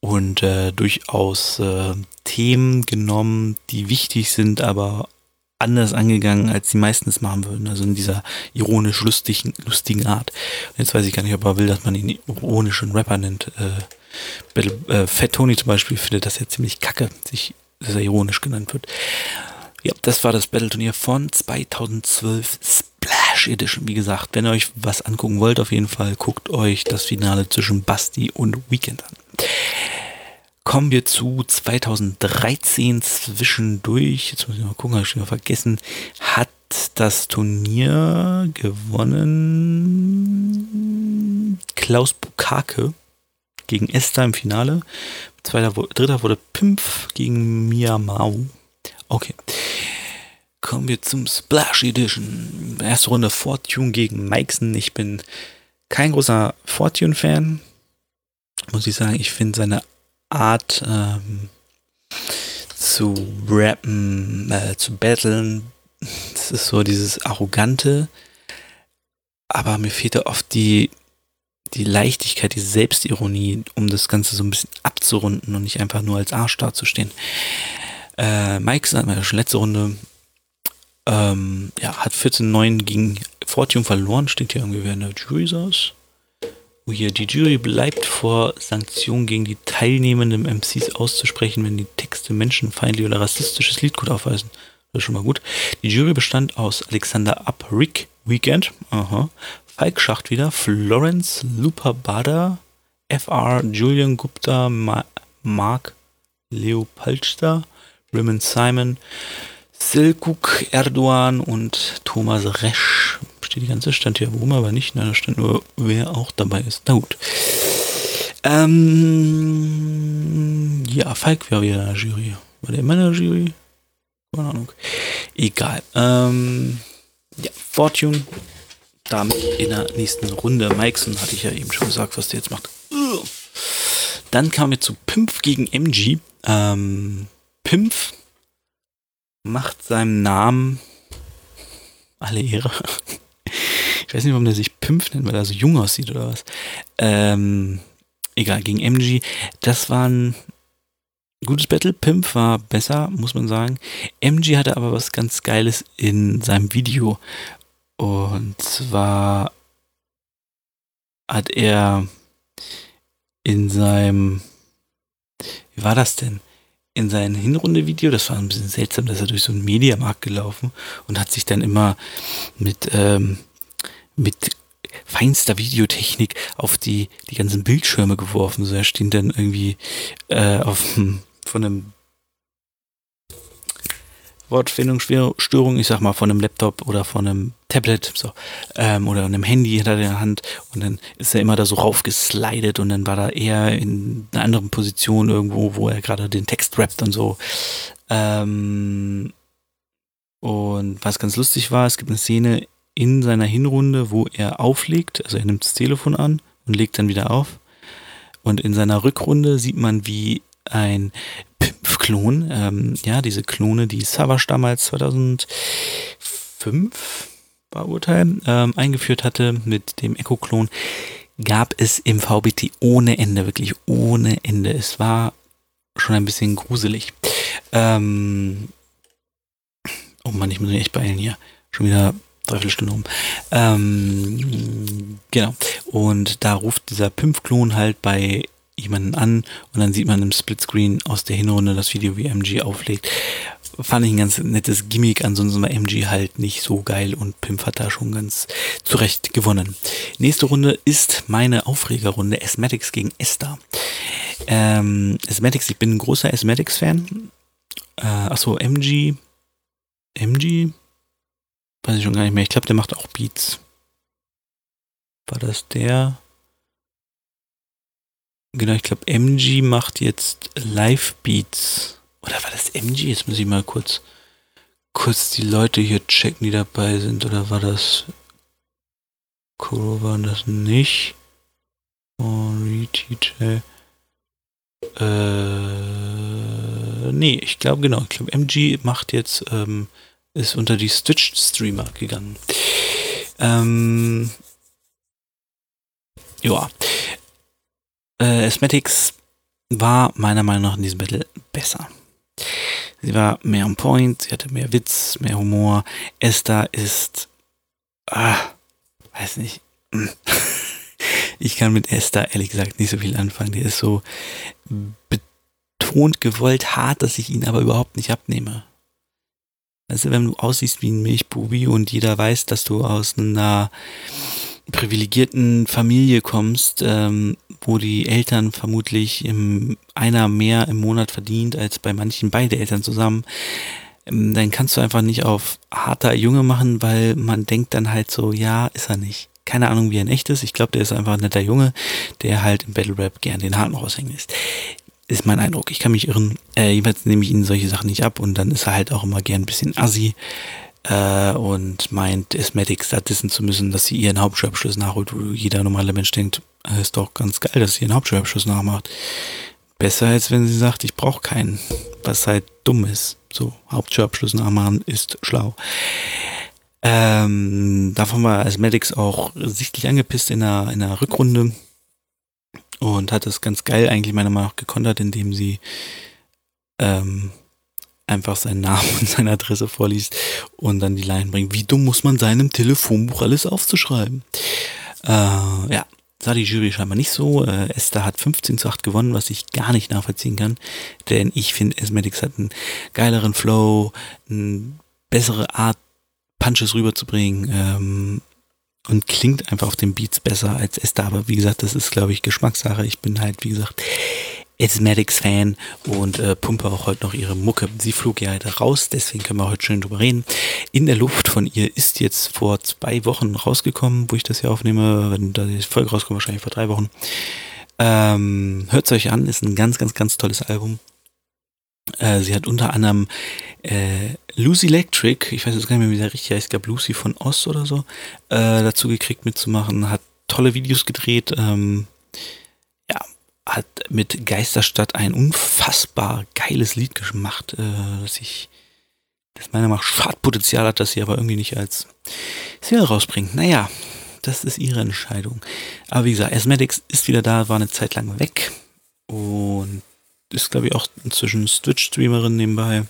und äh, durchaus äh, Themen genommen, die wichtig sind, aber anders angegangen, als die meisten es machen würden. Also in dieser ironisch lustigen, lustigen Art. Und jetzt weiß ich gar nicht, ob er will, dass man ihn ironischen Rapper nennt. Äh, äh, Fat Tony zum Beispiel findet das ja ziemlich kacke, sich, dass er ironisch genannt wird. Ja, das war das Battle-Turnier von 2012 Splash Edition. Wie gesagt, wenn ihr euch was angucken wollt, auf jeden Fall guckt euch das Finale zwischen Basti und Weekend an. Kommen wir zu 2013 zwischendurch. Jetzt muss ich mal gucken, habe ich schon vergessen. Hat das Turnier gewonnen Klaus Bukake gegen Esther im Finale. Zweiter, dritter wurde Pimpf gegen Mia Mau. Okay. Kommen wir zum Splash Edition. Erste Runde Fortune gegen Meixen. Ich bin kein großer Fortune-Fan. Muss ich sagen, ich finde seine Art ähm, zu rappen, äh, zu battlen, das ist so dieses Arrogante. Aber mir fehlte oft die, die Leichtigkeit, die Selbstironie, um das Ganze so ein bisschen abzurunden und nicht einfach nur als Arsch dazustehen. Äh, Mike sagt mal schon letzte Runde, ähm, ja, hat 14-9 gegen Fortune verloren, steht hier irgendwie wer in der Jury saß. Oh, hier, die Jury bleibt vor Sanktionen gegen die teilnehmenden MCs auszusprechen, wenn die Texte menschenfeindlich oder rassistisches Liedgut aufweisen. Das ist schon mal gut. Die Jury bestand aus Alexander Uprick, Weekend, aha, Falk Schacht wieder, Florence Lupabada, FR, Julian Gupta, Ma Mark Leopolster, Raymond Simon, Silkuk Erdogan und Thomas Resch. Steht die ganze stand hier warum aber nicht. Nein, da stand nur, wer auch dabei ist. Na gut. Ähm, ja, Falk war wieder in der Jury. War der immer in der Jury? Keine Ahnung. Egal. Ähm, ja, Fortune. Damit in der nächsten Runde. Mikeson hatte ich ja eben schon gesagt, was der jetzt macht. Dann kamen wir zu Pimpf gegen MG. Ähm, Pimpf macht seinem Namen alle Ehre. Ich weiß nicht, warum der sich Pimpf nennt, weil er so jung aussieht oder was. Ähm, egal, gegen MG. Das war ein gutes Battle. Pimp war besser, muss man sagen. MG hatte aber was ganz Geiles in seinem Video. Und zwar hat er in seinem, wie war das denn? In seinem Hinrunde-Video, das war ein bisschen seltsam, dass er durch so einen Mediamarkt gelaufen und hat sich dann immer mit, ähm, mit feinster Videotechnik auf die, die ganzen Bildschirme geworfen. So, er steht dann irgendwie äh, auf von einem Wortfindungsstörung, ich sag mal, von einem Laptop oder von einem Tablet so, ähm, oder einem Handy hinter der Hand und dann ist er immer da so raufgeslidet und dann war er eher in einer anderen Position irgendwo, wo er gerade den Text rappt und so. Ähm, und was ganz lustig war, es gibt eine Szene in seiner Hinrunde, wo er auflegt, also er nimmt das Telefon an und legt dann wieder auf. Und in seiner Rückrunde sieht man, wie ein Pimpf-Klon, ähm, ja, diese Klone, die Savage damals 2005 war Urteil, ähm, eingeführt hatte mit dem Echo-Klon, gab es im VBT ohne Ende, wirklich ohne Ende. Es war schon ein bisschen gruselig. Ähm, oh Mann, ich muss mich echt beeilen hier. Schon wieder dreiviertel Stunde um. Ähm, genau. Und da ruft dieser Pimpf-Klon halt bei jemanden an und dann sieht man im Splitscreen aus der Hinrunde das Video, wie MG auflegt. Fand ich ein ganz nettes Gimmick, ansonsten war MG halt nicht so geil und Pimp hat da schon ganz zurecht gewonnen. Nächste Runde ist meine Aufregerrunde Asthmatics gegen Esther. Ähm, Asthmatics, ich bin ein großer Asthmatics-Fan. Äh, achso, MG. MG? Weiß ich schon gar nicht mehr. Ich glaube, der macht auch Beats. War das der? Genau, ich glaube, MG macht jetzt Live-Beats. Oder war das MG? Jetzt muss ich mal kurz, kurz die Leute hier checken, die dabei sind. Oder war das Kuro war das nicht? Oh, TJ. Äh, nee, ich glaube genau. Ich glaube, MG macht jetzt, ähm, ist unter die Stitched Streamer gegangen. Ähm, ja äh, Asthmatics war meiner Meinung nach in diesem Battle besser. Sie war mehr on point, sie hatte mehr Witz, mehr Humor. Esther ist, ah, weiß nicht. Ich kann mit Esther ehrlich gesagt nicht so viel anfangen. Die ist so betont gewollt hart, dass ich ihn aber überhaupt nicht abnehme. Also wenn du aussiehst wie ein Milchbubi und jeder weiß, dass du aus einer privilegierten Familie kommst, ähm, wo die Eltern vermutlich im, einer mehr im Monat verdient als bei manchen beide Eltern zusammen, ähm, dann kannst du einfach nicht auf harter Junge machen, weil man denkt dann halt so, ja, ist er nicht. Keine Ahnung, wie er in echt ist. Ich glaube, der ist einfach ein netter Junge, der halt im Battle Rap gern den Harten raushängen lässt. Ist mein Eindruck. Ich kann mich irren. Äh, jedenfalls nehme ich ihn solche Sachen nicht ab und dann ist er halt auch immer gern ein bisschen assi äh, und meint, Asthmatics da dissen zu müssen, dass sie ihren Hauptschulabschluss nachholt, wo jeder normale Mensch denkt, äh, ist doch ganz geil, dass sie ihren Hauptschulabschluss nachmacht. Besser als wenn sie sagt, ich brauche keinen, was halt dumm ist. So, Hauptschulabschluss nachmachen ist schlau. Ähm, davon war Asthmatics auch sichtlich angepisst in der, in der Rückrunde und hat es ganz geil eigentlich meiner Meinung nach gekontert, indem sie ähm, einfach seinen Namen und seine Adresse vorliest und dann die Line bringt. Wie dumm muss man sein, im Telefonbuch alles aufzuschreiben? Äh, ja, sah die Jury scheinbar nicht so. Äh, Esther hat 15 zu 8 gewonnen, was ich gar nicht nachvollziehen kann. Denn ich finde, Esmetics hat einen geileren Flow, eine bessere Art, Punches rüberzubringen. Ähm, und klingt einfach auf den Beats besser als Esther. Aber wie gesagt, das ist, glaube ich, Geschmackssache. Ich bin halt, wie gesagt, Asthmatics-Fan und äh, pumpe auch heute noch ihre Mucke. Sie flog ja heute raus, deswegen können wir heute schön drüber reden. In der Luft von ihr ist jetzt vor zwei Wochen rausgekommen, wo ich das hier aufnehme, wenn da die Folge rauskommt, wahrscheinlich vor drei Wochen. Ähm, Hört es euch an, ist ein ganz, ganz, ganz tolles Album. Äh, sie hat unter anderem äh, Lucy Electric, ich weiß jetzt gar nicht mehr, wie der richtig heißt, ich glaube Lucy von Oz oder so, äh, dazu gekriegt mitzumachen, hat tolle Videos gedreht, ähm, hat mit Geisterstadt ein unfassbar geiles Lied gemacht, äh, das ich, das meiner Meinung nach Schadpotenzial hat, das sie aber irgendwie nicht als Single rausbringt. Naja, das ist ihre Entscheidung. Aber wie gesagt, Asthmatics ist wieder da, war eine Zeit lang weg und ist, glaube ich, auch inzwischen Twitch-Streamerin nebenbei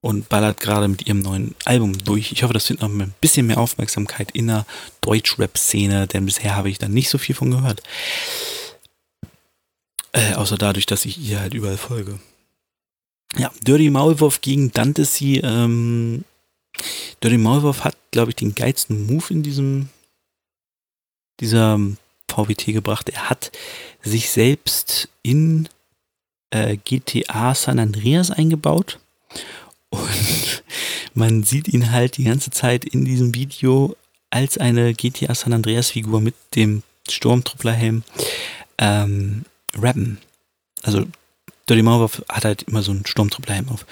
und ballert gerade mit ihrem neuen Album durch. Ich hoffe, das findet noch ein bisschen mehr Aufmerksamkeit in der Deutsch-Rap-Szene, denn bisher habe ich da nicht so viel von gehört. Äh, außer dadurch, dass ich ihr halt überall folge. Ja, Dirty Maulwurf gegen Dante C. Ähm, Dirty Maulwurf hat, glaube ich, den geilsten Move in diesem dieser VBT gebracht. Er hat sich selbst in äh, GTA San Andreas eingebaut und man sieht ihn halt die ganze Zeit in diesem Video als eine GTA San Andreas Figur mit dem Sturmtrupplerhelm ähm, rappen. Also Dirty Maulwurf hat halt immer so einen Sturmtrupplerhelm auf.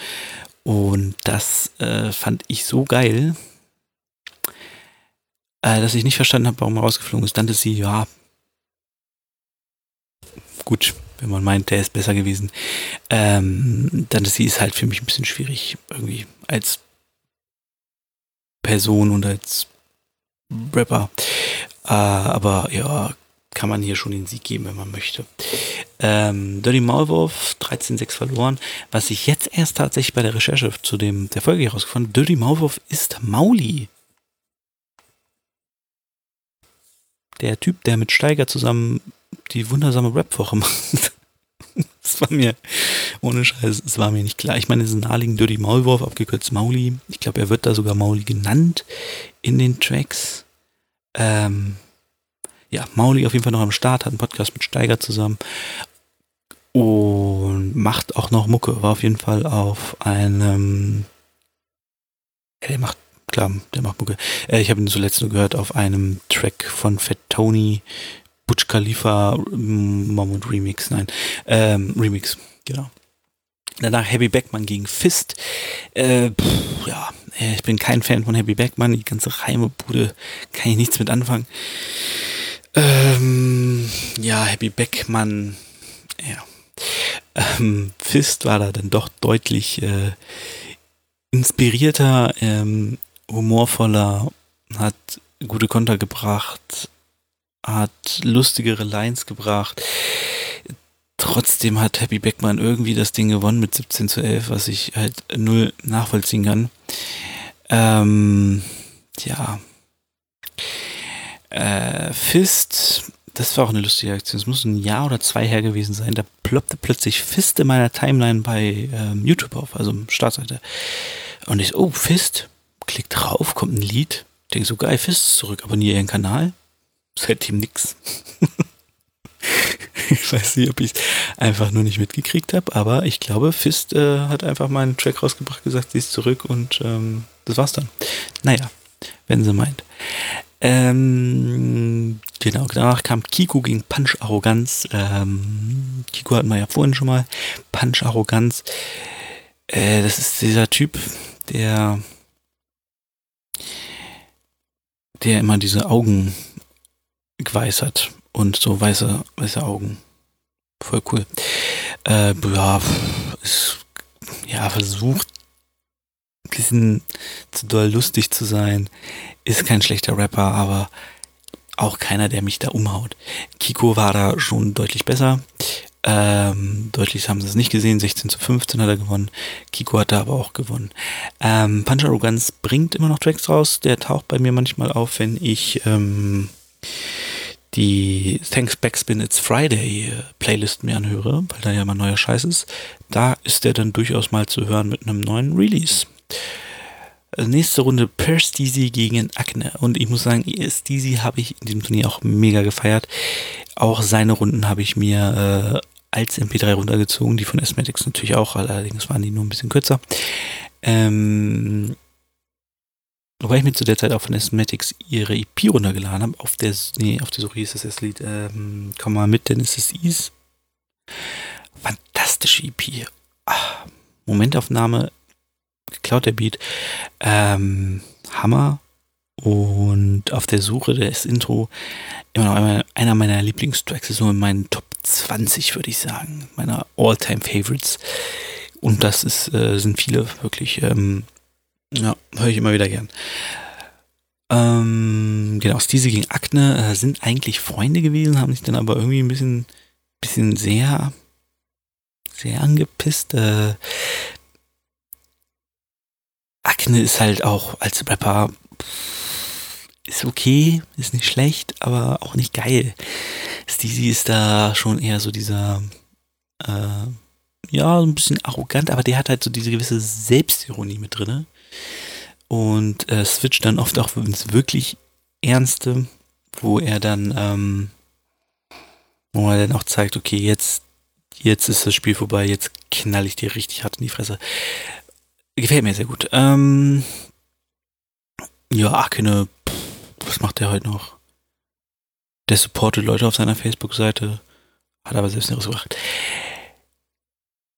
Und das äh, fand ich so geil, äh, dass ich nicht verstanden habe, warum er rausgeflogen ist. Dann ist sie, ja, gut, wenn man meint, der ist besser gewesen. Ähm, dann ist sie ist halt für mich ein bisschen schwierig, irgendwie als Person und als Rapper. Äh, aber ja, kann man hier schon den Sieg geben, wenn man möchte. Ähm, Dirty Maulwurf 13-6 verloren. Was ich jetzt erst tatsächlich bei der Recherche zu dem, der Folge herausgefunden Dirty Maulwurf ist Mauli. Der Typ, der mit Steiger zusammen die wundersame Rap-Woche macht. Das war mir, ohne Scheiß, es war mir nicht klar. Ich meine, es ist ein naheliegend Dirty Maulwurf, abgekürzt Mauli. Ich glaube, er wird da sogar Mauli genannt in den Tracks. Ähm, ja, Mauli auf jeden Fall noch am Start, hat einen Podcast mit Steiger zusammen und macht auch noch Mucke. War auf jeden Fall auf einem. Ja, der macht, klar, der macht Mucke. Äh, ich habe ihn zuletzt nur gehört auf einem Track von Fat Tony, Butch Khalifa, Mammut Remix, nein, ähm, Remix, genau. Danach Happy Beckman gegen Fist. Äh, pff, ja, äh, ich bin kein Fan von Happy Beckman. Die ganze Reimebude kann ich nichts mit anfangen. Ähm, ja, Happy Beckmann, ja. Ähm, Fist war da dann doch deutlich äh, inspirierter, ähm, humorvoller, hat gute Konter gebracht, hat lustigere Lines gebracht. Trotzdem hat Happy Beckman irgendwie das Ding gewonnen mit 17 zu 11, was ich halt null nachvollziehen kann. Ähm, ja, äh, Fist, das war auch eine lustige Aktion. Es muss ein Jahr oder zwei her gewesen sein. Da ploppte plötzlich Fist in meiner Timeline bei ähm, YouTube auf, also Startseite. Und ich oh, Fist, klick drauf, kommt ein Lied. Denk so, geil, Fist ist zurück, abonniere ihren Kanal. Seitdem nix. ich weiß nicht, ob ich es einfach nur nicht mitgekriegt habe, aber ich glaube, Fist äh, hat einfach mal einen Track rausgebracht, gesagt, sie ist zurück und ähm, das war's dann. Naja, wenn sie meint. Ähm, genau, danach kam Kiko gegen Punch Arroganz. Ähm, Kiko hatten wir ja vorhin schon mal. Punch Arroganz. Äh, das ist dieser Typ, der der immer diese Augen geweißert und so weiße, weiße Augen. Voll cool. Äh, ja, ist, ja, versucht bisschen zu doll lustig zu sein. Ist kein schlechter Rapper, aber auch keiner, der mich da umhaut. Kiko war da schon deutlich besser. Ähm, deutlich haben sie es nicht gesehen. 16 zu 15 hat er gewonnen. Kiko hat da aber auch gewonnen. Ähm, Punch Arroganz bringt immer noch Tracks raus. Der taucht bei mir manchmal auf, wenn ich ähm, die Thanks Backspin It's Friday äh, Playlist mir anhöre, weil da ja mal neuer Scheiß ist, da ist der dann durchaus mal zu hören mit einem neuen Release. Nächste Runde Per Steezy gegen Akne. Und ich muss sagen, Steezy habe ich in diesem Turnier auch mega gefeiert. Auch seine Runden habe ich mir äh, als MP3 runtergezogen, die von Asthmatics natürlich auch, allerdings waren die nur ein bisschen kürzer. Ähm, wobei ich mir zu der Zeit auch von Asthmatics ihre EP runtergeladen habe. Auf der, nee, auf der Suche hieß das das Lied, ähm, komm mal mit, denn es ist Ease. Fantastische EP. Ach, Momentaufnahme, geklaut der Beat. Ähm, Hammer. Und auf der Suche des Intro immer noch einer meiner Lieblingstracks, ist nur in meinen Top 20, würde ich sagen, meiner All-Time-Favorites. Und das ist, äh, sind viele wirklich, ähm, ja, höre ich immer wieder gern. Ähm, genau, Stisi gegen Akne äh, sind eigentlich Freunde gewesen, haben sich dann aber irgendwie ein bisschen, bisschen sehr, sehr angepisst. Äh, Akne ist halt auch als Rapper ist okay, ist nicht schlecht, aber auch nicht geil. Steezy ist da schon eher so dieser, äh, ja, ein bisschen arrogant, aber der hat halt so diese gewisse Selbstironie mit drin. Und äh, switcht dann oft auch ins wirklich Ernste, wo er dann, ähm, wo er dann auch zeigt, okay, jetzt, jetzt ist das Spiel vorbei, jetzt knall ich dir richtig hart in die Fresse. Gefällt mir sehr gut. Ähm, ja, Akene, was macht der heute noch? Der supportet Leute auf seiner Facebook-Seite, hat aber selbst nicht rausgebracht.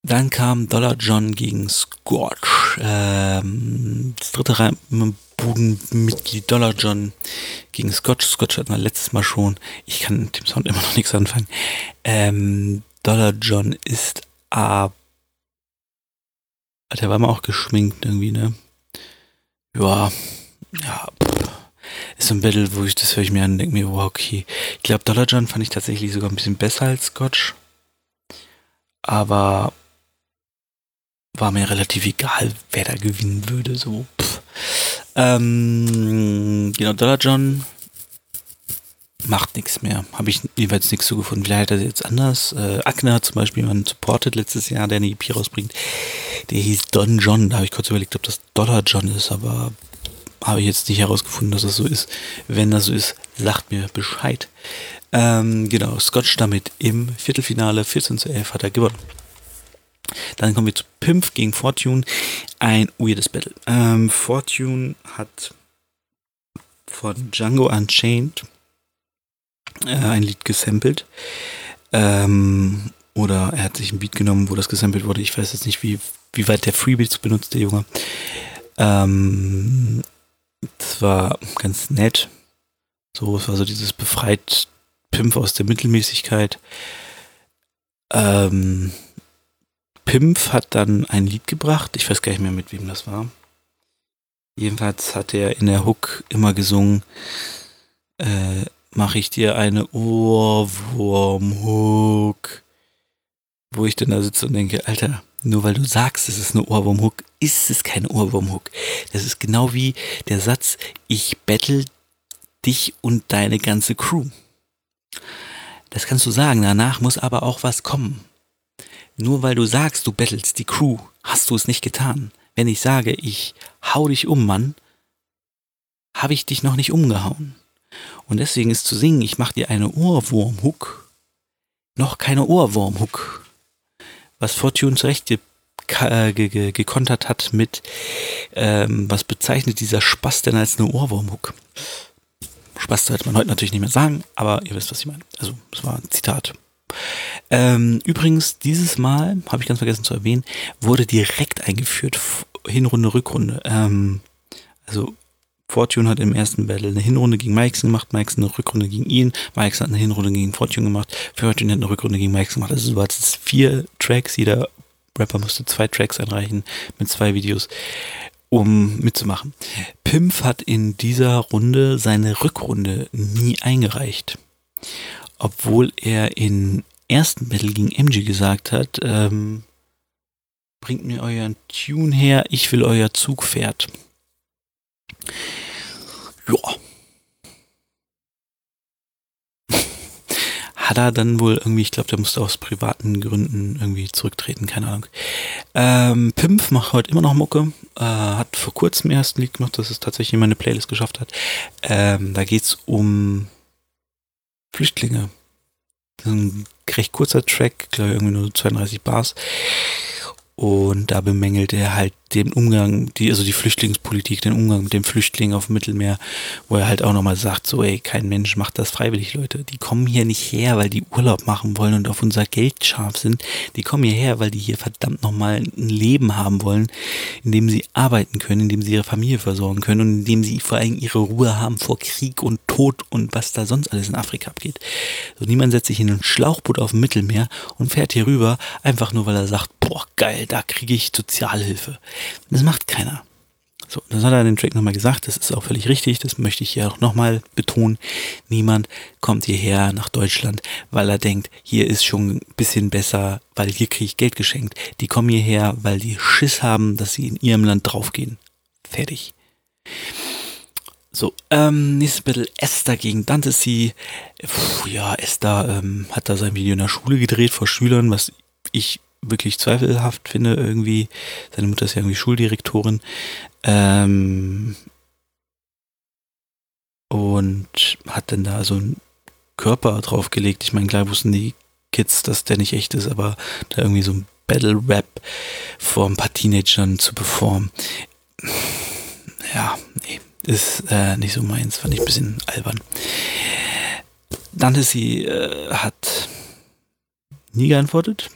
Dann kam Dollar John gegen Scorch. Ähm, das dritte Budenmitglied Dollar John gegen Scotch. Scotch hatten wir letztes Mal schon. Ich kann mit dem Sound immer noch nichts anfangen. Ähm, Dollar John ist ab. Der war mal auch geschminkt irgendwie, ne? Ja. Ja. Pff ist so ein Battle, wo ich das höre ich mir an und denke mir, wow, okay. Ich glaube, Dollar John fand ich tatsächlich sogar ein bisschen besser als Scotch. Aber war mir relativ egal, wer da gewinnen würde. So. Ähm, genau, Dollar John macht nichts mehr. Habe ich jeweils nichts so gefunden. Vielleicht hat er jetzt anders. Äh, Akne hat zum Beispiel jemanden supported letztes Jahr, der eine EP rausbringt. Der hieß Don John. Da habe ich kurz überlegt, ob das Dollar John ist, aber habe ich jetzt nicht herausgefunden, dass das so ist. Wenn das so ist, sagt mir Bescheid. Ähm, genau, Scotch damit im Viertelfinale 14 zu 11 hat er gewonnen. Dann kommen wir zu Pimp gegen Fortune. Ein weirdes Battle. Ähm, Fortune hat von Django Unchained äh, ein Lied gesampelt. Ähm, oder er hat sich ein Beat genommen, wo das gesampelt wurde. Ich weiß jetzt nicht, wie, wie weit der Freebeats benutzt, der Junge. Ähm, das war ganz nett. So, es war so dieses befreit Pimpf aus der Mittelmäßigkeit. Ähm, Pimpf hat dann ein Lied gebracht. Ich weiß gar nicht mehr, mit wem das war. Jedenfalls hat er in der Hook immer gesungen, äh, mache ich dir eine Ohrwurm-Hook. Wo ich dann da sitze und denke, Alter, nur weil du sagst, es ist eine Ohrwurmhook, ist es keine Ohrwurmhook. Das ist genau wie der Satz, ich bettel dich und deine ganze Crew. Das kannst du sagen, danach muss aber auch was kommen. Nur weil du sagst, du bettelst die Crew, hast du es nicht getan. Wenn ich sage, ich hau dich um, Mann, habe ich dich noch nicht umgehauen. Und deswegen ist zu singen, ich mach dir eine Ohrwurmhook, noch keine Ohrwurmhook was Fortune zurecht ge äh, ge ge gekontert hat mit, ähm, was bezeichnet dieser Spaß denn als eine Ohrwurmhook? Spaß sollte man heute natürlich nicht mehr sagen, aber ihr wisst, was ich meine. Also, es war ein Zitat. Ähm, übrigens, dieses Mal, habe ich ganz vergessen zu erwähnen, wurde direkt eingeführt, Hinrunde, Rückrunde. Ähm, also Fortune hat im ersten Battle eine Hinrunde gegen Mikeson gemacht, Mikeson eine Rückrunde gegen ihn, Mikeson hat eine Hinrunde gegen Fortune gemacht, Fortune hat eine Rückrunde gegen Mikeson gemacht. Also du hattest vier Tracks, jeder Rapper musste zwei Tracks einreichen mit zwei Videos, um mitzumachen. Pimp hat in dieser Runde seine Rückrunde nie eingereicht. Obwohl er in ersten Battle gegen MG gesagt hat, ähm, bringt mir euren Tune her, ich will euer Zugpferd. Ja. hat er dann wohl irgendwie, ich glaube, der musste aus privaten Gründen irgendwie zurücktreten, keine Ahnung. Ähm, Pimp macht heute immer noch Mucke, äh, hat vor kurzem erst ein Lied gemacht, das es tatsächlich in meine Playlist geschafft hat. Ähm, da geht's um Flüchtlinge. Das ist ein recht kurzer Track, glaube ich, irgendwie nur 32 Bars. Und da bemängelt er halt den Umgang, die, also die Flüchtlingspolitik, den Umgang mit den Flüchtlingen auf dem Mittelmeer, wo er halt auch nochmal sagt, so, ey, kein Mensch macht das freiwillig, Leute. Die kommen hier nicht her, weil die Urlaub machen wollen und auf unser Geld scharf sind. Die kommen hierher, weil die hier verdammt nochmal ein Leben haben wollen, in dem sie arbeiten können, in dem sie ihre Familie versorgen können und in dem sie vor allem ihre Ruhe haben vor Krieg und Tod und was da sonst alles in Afrika abgeht. So, niemand setzt sich in ein Schlauchboot auf dem Mittelmeer und fährt hier rüber, einfach nur weil er sagt, boah, geil, da kriege ich Sozialhilfe. Das macht keiner. So, das hat er in dem Track nochmal gesagt, das ist auch völlig richtig, das möchte ich hier auch nochmal betonen. Niemand kommt hierher nach Deutschland, weil er denkt, hier ist schon ein bisschen besser, weil hier kriege ich Geld geschenkt. Die kommen hierher, weil die Schiss haben, dass sie in ihrem Land draufgehen. Fertig. So, ähm, nächstes Battle Esther gegen Dante C. Puh, ja, Esther ähm, hat da sein Video in der Schule gedreht vor Schülern, was ich wirklich zweifelhaft finde irgendwie. Seine Mutter ist ja irgendwie Schuldirektorin. Ähm, und hat dann da so einen Körper draufgelegt. Ich meine, klar wussten die Kids, dass der nicht echt ist, aber da irgendwie so ein Battle Rap vor ein paar Teenagern zu performen. Ja, nee, ist äh, nicht so meins, fand ich ein bisschen albern. Dante sie äh, hat nie geantwortet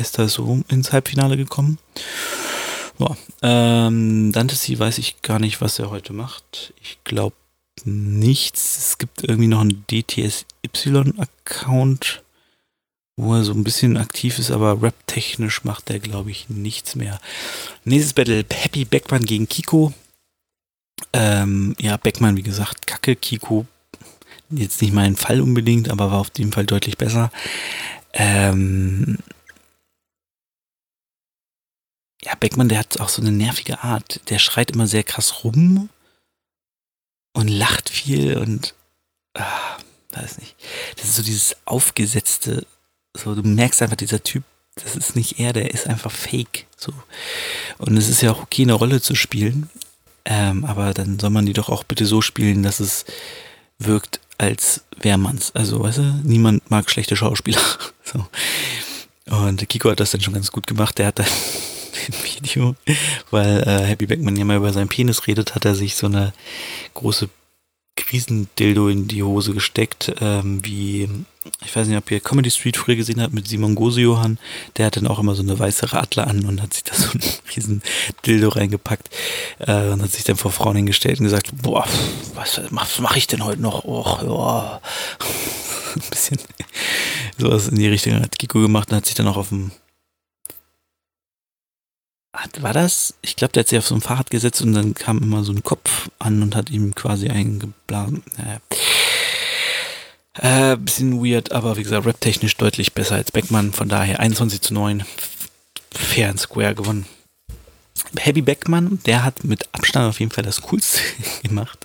ist da so ins Halbfinale gekommen. Ja, ähm, Dantesy weiß ich gar nicht, was er heute macht. Ich glaube nichts. Es gibt irgendwie noch einen DTSY-Account, wo er so ein bisschen aktiv ist, aber rap-technisch macht er, glaube ich, nichts mehr. Nächstes Battle, Happy Beckmann gegen Kiko. Ähm, ja, Beckmann, wie gesagt, kacke. Kiko, jetzt nicht mein Fall unbedingt, aber war auf jeden Fall deutlich besser. Ähm, ja, Beckmann, der hat auch so eine nervige Art. Der schreit immer sehr krass rum und lacht viel und ah, weiß nicht. Das ist so dieses aufgesetzte, so du merkst einfach, dieser Typ, das ist nicht er, der ist einfach fake. So. Und es ist ja auch okay, eine Rolle zu spielen. Ähm, aber dann soll man die doch auch bitte so spielen, dass es wirkt, als wäre man's. Also, weißt du, niemand mag schlechte Schauspieler. so. Und Kiko hat das dann schon ganz gut gemacht. Der hat dann Video, weil äh, Happy Beckman ja mal über seinen Penis redet, hat er sich so eine große Krisendildo in die Hose gesteckt, ähm, wie, ich weiß nicht, ob ihr Comedy Street früher gesehen habt mit Simon Gosejohann, der hat dann auch immer so eine weiße Radler an und hat sich da so einen riesen Dildo reingepackt äh, und hat sich dann vor Frauen hingestellt und gesagt, boah, was, was mache ich denn heute noch? Och, ja. Ein bisschen sowas in die Richtung hat Kiko gemacht und hat sich dann auch auf dem war das? Ich glaube, der hat sich auf so ein Fahrrad gesetzt und dann kam immer so ein Kopf an und hat ihm quasi eingeblasen. Naja. Äh, bisschen weird, aber wie gesagt, rap-technisch deutlich besser als Beckmann. Von daher 21 zu 9. Fair and square gewonnen. Heavy Beckmann, der hat mit Abstand auf jeden Fall das Coolste gemacht.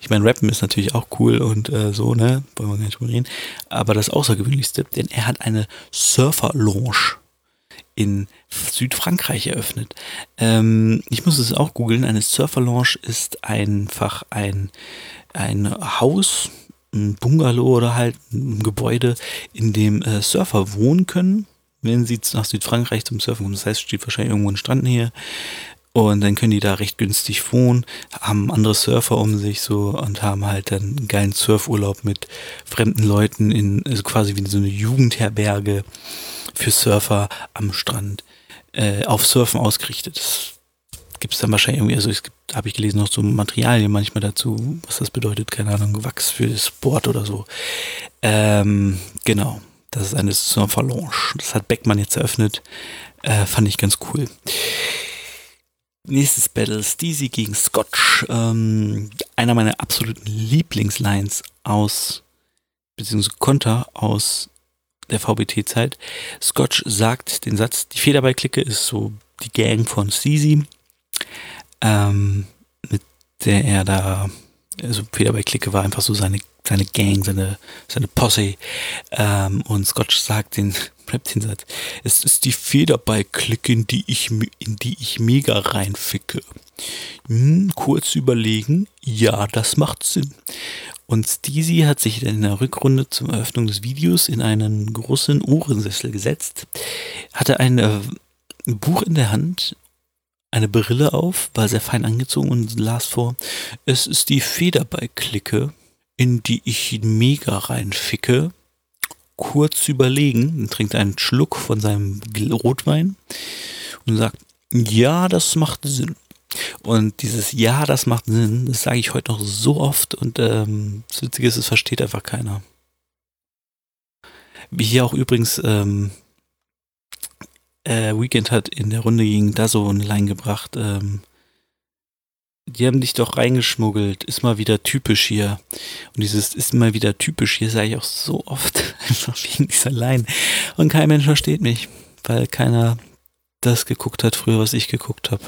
Ich meine, Rappen ist natürlich auch cool und äh, so, ne? Wollen wir gar nicht drüber reden. Aber das Außergewöhnlichste, denn er hat eine Surfer-Lounge in Südfrankreich eröffnet. Ähm, ich muss es auch googeln. Eine Surfer Lounge ist einfach ein, ein Haus, ein Bungalow oder halt ein Gebäude, in dem äh, Surfer wohnen können, wenn sie nach Südfrankreich zum Surfen kommen. Das heißt, steht wahrscheinlich irgendwo ein Strand hier. Und dann können die da recht günstig wohnen, haben andere Surfer um sich so und haben halt dann einen geilen Surfurlaub mit fremden Leuten in, also quasi wie so eine Jugendherberge für Surfer am Strand äh, auf Surfen ausgerichtet. Das gibt es dann wahrscheinlich irgendwie, also es gibt, habe ich gelesen, noch so Materialien manchmal dazu, was das bedeutet, keine Ahnung, Wachs für Sport oder so. Ähm, genau, das ist eine Surfer Lounge. Das hat Beckmann jetzt eröffnet. Äh, fand ich ganz cool. Nächstes Battle, Steezy gegen Scotch. Ähm, einer meiner absoluten Lieblingslines aus, beziehungsweise Konter aus der VBT-Zeit. Scotch sagt den Satz, die Federballklicke ist so die Gang von Steezy, ähm, mit der er da, also Federballklicke war einfach so seine, seine Gang, seine, seine Posse. Ähm, und Scotch sagt den rappt den Satz. Es ist die Federball-Clique, in die ich, in die ich mega reinficke. Hm, kurz überlegen. Ja, das macht Sinn. Und Steezy hat sich in der Rückrunde zur Eröffnung des Videos in einen großen Ohrensessel gesetzt, hatte ein äh, Buch in der Hand, eine Brille auf, war sehr fein angezogen und las vor, es ist die Federball-Clique, in die ich mega reinficke kurz überlegen, trinkt einen Schluck von seinem Rotwein und sagt, ja, das macht Sinn. Und dieses Ja, das macht Sinn, das sage ich heute noch so oft und ähm, das Witzige ist, es versteht einfach keiner. Wie hier auch übrigens ähm, äh, Weekend hat in der Runde gegen Dazo eine Line gebracht, ähm, die haben dich doch reingeschmuggelt, ist mal wieder typisch hier. Und dieses ist mal wieder typisch hier sage ich auch so oft, einfach wegen dieser Line. Und kein Mensch versteht mich, weil keiner das geguckt hat früher, was ich geguckt habe.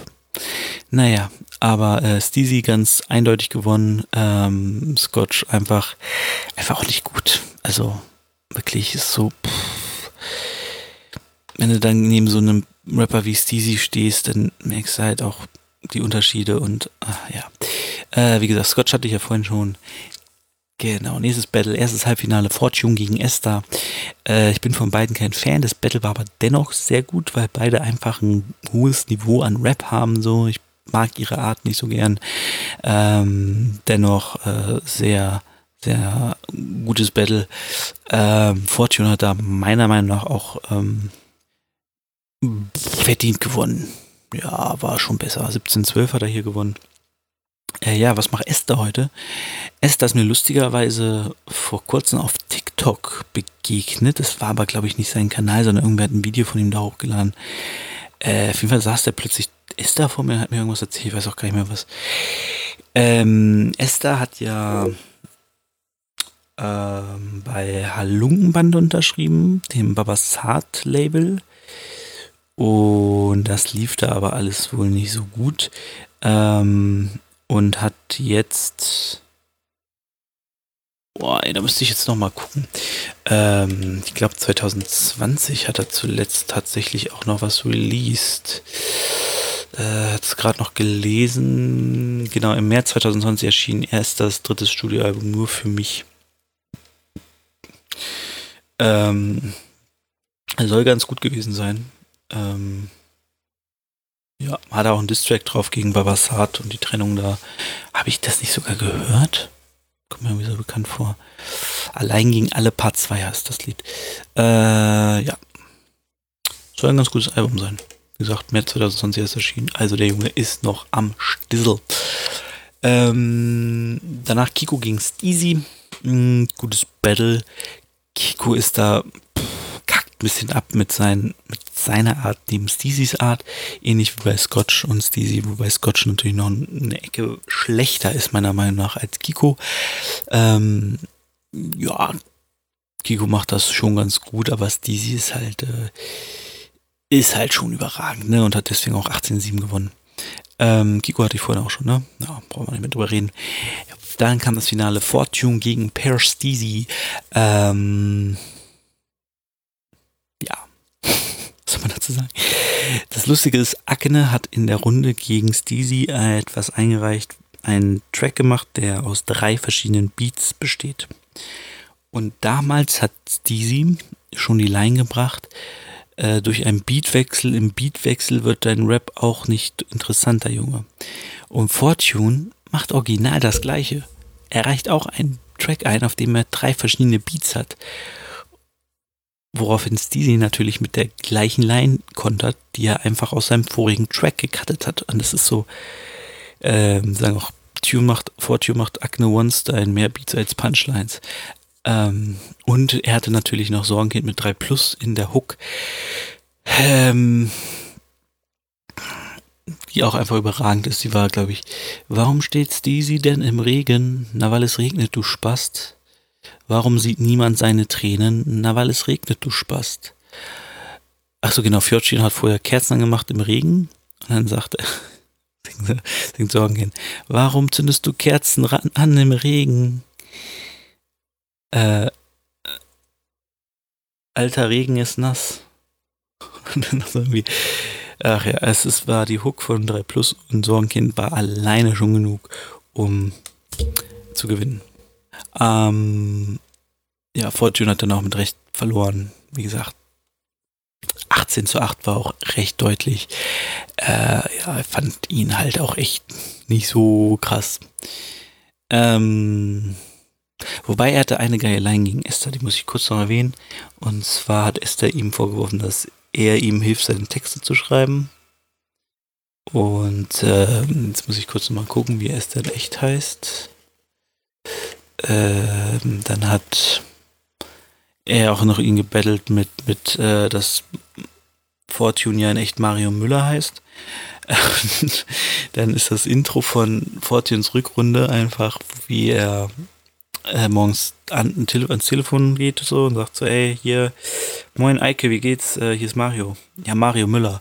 Naja, aber äh, Steezy ganz eindeutig gewonnen. Ähm, Scotch einfach, einfach auch nicht gut. Also wirklich ist so. Pff. Wenn du dann neben so einem Rapper wie Steezy stehst, dann merkst du halt auch, die Unterschiede und ach, ja. Äh, wie gesagt, Scotch hatte ich ja vorhin schon. Genau, nächstes Battle, erstes Halbfinale, Fortune gegen Esther. Äh, ich bin von beiden kein Fan, das Battle war aber dennoch sehr gut, weil beide einfach ein hohes Niveau an Rap haben. So, ich mag ihre Art nicht so gern. Ähm, dennoch äh, sehr, sehr gutes Battle. Ähm, Fortune hat da meiner Meinung nach auch ähm, verdient gewonnen ja, war schon besser. 17-12 hat er hier gewonnen. Äh, ja, was macht Esther heute? Esther ist mir lustigerweise vor kurzem auf TikTok begegnet. Das war aber, glaube ich, nicht sein Kanal, sondern irgendwer hat ein Video von ihm da hochgeladen. Äh, auf jeden Fall saß der plötzlich Esther vor mir, hat mir irgendwas erzählt, ich weiß auch gar nicht mehr was. Ähm, Esther hat ja ähm, bei Halungenbande unterschrieben, dem Babasat-Label. Und das lief da aber alles wohl nicht so gut. Ähm, und hat jetzt. Boah, ey, da müsste ich jetzt nochmal gucken. Ähm, ich glaube 2020 hat er zuletzt tatsächlich auch noch was released. Äh, hat es gerade noch gelesen. Genau, im März 2020 erschien erst das dritte Studioalbum nur für mich. Ähm, soll ganz gut gewesen sein. Ähm, ja, hat auch einen Distrack drauf gegen Babasat und die Trennung da. Habe ich das nicht sogar gehört? Kommt mir irgendwie so bekannt vor. Allein gegen alle Part 2 heißt das Lied. Äh, ja. Soll ein ganz gutes Album sein. Wie gesagt, März 2020 ist erschienen. Also der Junge ist noch am Stissel. Ähm, danach Kiko gegen Steezy. Mm, gutes Battle. Kiko ist da ein bisschen ab mit, sein, mit seiner Art neben Steezys Art, ähnlich wie bei Scotch und Steezy, wobei Scotch natürlich noch eine Ecke schlechter ist, meiner Meinung nach, als Kiko. Ähm, ja, Kiko macht das schon ganz gut, aber Steezy ist halt, äh, ist halt schon überragend, ne, und hat deswegen auch 18-7 gewonnen. Ähm, Kiko hatte ich vorhin auch schon, ne? Ja, brauchen wir nicht mehr drüber reden. Dann kam das Finale Fortune gegen Per Steezy. Ähm, was soll man dazu sagen? Das Lustige ist, Akne hat in der Runde gegen Steezy etwas eingereicht, einen Track gemacht, der aus drei verschiedenen Beats besteht. Und damals hat Steezy schon die Line gebracht, äh, durch einen Beatwechsel, im Beatwechsel wird dein Rap auch nicht interessanter, Junge. Und Fortune macht original das gleiche. Er reicht auch einen Track ein, auf dem er drei verschiedene Beats hat. Woraufhin Steezy natürlich mit der gleichen Line kontert, die er einfach aus seinem vorigen Track gecuttet hat. Und das ist so, ähm, sagen auch, Tune macht, Fortune macht Acne One-Style mehr Beats als Punchlines. Ähm, und er hatte natürlich noch Sorgenkind mit 3 Plus in der Hook. Ähm, die auch einfach überragend ist. Die war, glaube ich, warum steht Steezy denn im Regen? Na, weil es regnet, du Spast. Warum sieht niemand seine Tränen? Na, weil es regnet, du Spast. Ach so, genau, Fjordchen hat vorher Kerzen angemacht im Regen. Und dann sagt er, singt Sorgen warum zündest du Kerzen an im Regen? Äh, alter Regen ist nass. Und dann irgendwie, ach ja, es ist, war die Hook von 3 Plus und Sorgenkind war alleine schon genug, um zu gewinnen. Ähm, ja, Fortune hat dann auch mit Recht verloren. Wie gesagt, 18 zu 8 war auch recht deutlich. Äh, ja, ich fand ihn halt auch echt nicht so krass. Ähm, wobei er hatte eine geile Line gegen Esther, die muss ich kurz noch erwähnen. Und zwar hat Esther ihm vorgeworfen, dass er ihm hilft, seine Texte zu schreiben. Und äh, jetzt muss ich kurz noch mal gucken, wie Esther echt heißt. Äh, dann hat er auch noch ihn gebettelt mit, mit äh, dass Fortune ja in echt Mario Müller heißt. dann ist das Intro von Fortunes Rückrunde einfach, wie er äh, morgens an, ans Telefon geht so und sagt so, ey, hier, moin Eike, wie geht's? Äh, hier ist Mario. Ja, Mario Müller.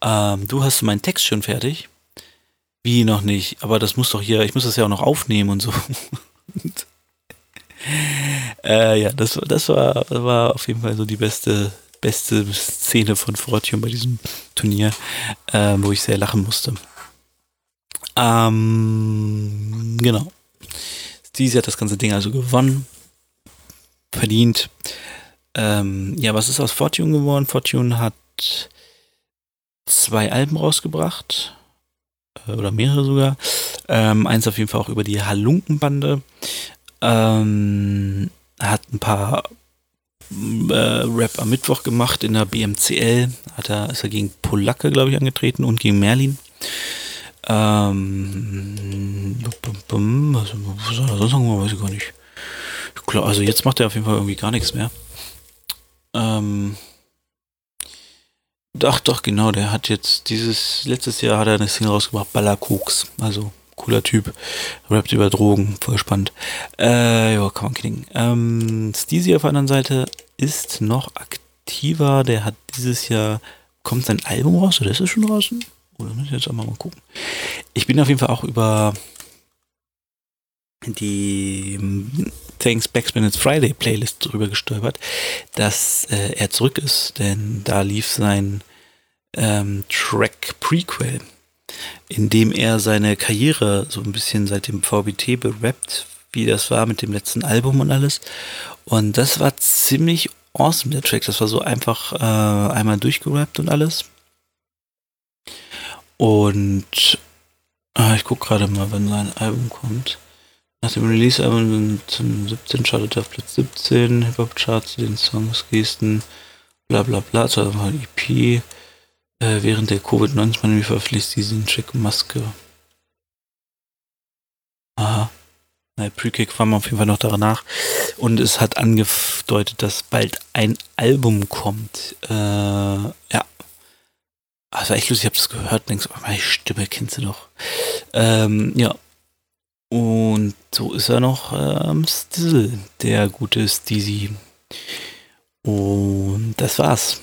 Ähm, du hast meinen Text schon fertig? Wie noch nicht? Aber das muss doch hier, ich muss das ja auch noch aufnehmen und so. äh, ja, das, das war, war auf jeden Fall so die beste, beste Szene von Fortune bei diesem Turnier, äh, wo ich sehr lachen musste. Ähm, genau. Steezy hat das ganze Ding also gewonnen. Verdient. Ähm, ja, was ist aus Fortune geworden? Fortune hat zwei Alben rausgebracht. Äh, oder mehrere sogar. Ähm, eins auf jeden Fall auch über die Halunkenbande. Ähm, hat ein paar äh, Rap am Mittwoch gemacht in der BMCL. Hat er, ist er gegen Polacke, glaube ich, angetreten und gegen Merlin. Ähm, was, soll er sonst sagen? Weiß ich gar nicht. Klar, also jetzt macht er auf jeden Fall irgendwie gar nichts mehr. Ähm, doch, doch, genau, der hat jetzt dieses, letztes Jahr hat er eine Single rausgebracht, Ballerkoks. Also, cooler Typ. Rappt über Drogen, voll spannend. Äh, ja, kann man kriegen. Ähm, Steezy auf der anderen Seite ist noch aktiver. Der hat dieses Jahr, kommt sein Album raus, oder ist es schon draußen? Oder muss ich jetzt einmal mal gucken. Ich bin auf jeden Fall auch über die hm, Thanks Backspin It's Friday Playlist drüber gestolpert, dass äh, er zurück ist, denn da lief sein ähm, Track Prequel, in dem er seine Karriere so ein bisschen seit dem VBT berappt, wie das war mit dem letzten Album und alles. Und das war ziemlich awesome, der Track. Das war so einfach äh, einmal durchgerappt und alles. Und ah, ich gucke gerade mal, wenn sein Album kommt. Nach dem Release-Album zum 17 startet er auf Platz 17, Hip-Hop-Charts, den Songs, Gesten, bla bla bla, also mal EP. Äh, während der Covid-19-Pandemie verpflichtet diesen Check Maske. Aha. Na, Pre-Kick war auf jeden Fall noch danach. Und es hat angedeutet, dass bald ein Album kommt. Äh, ja, also echt lustig, ich habe das gehört, denkst, oh, meine Stimme kennst du doch. Ähm, ja. Und so ist er noch ähm, Stizzle, der gute Steezy. Und das war's.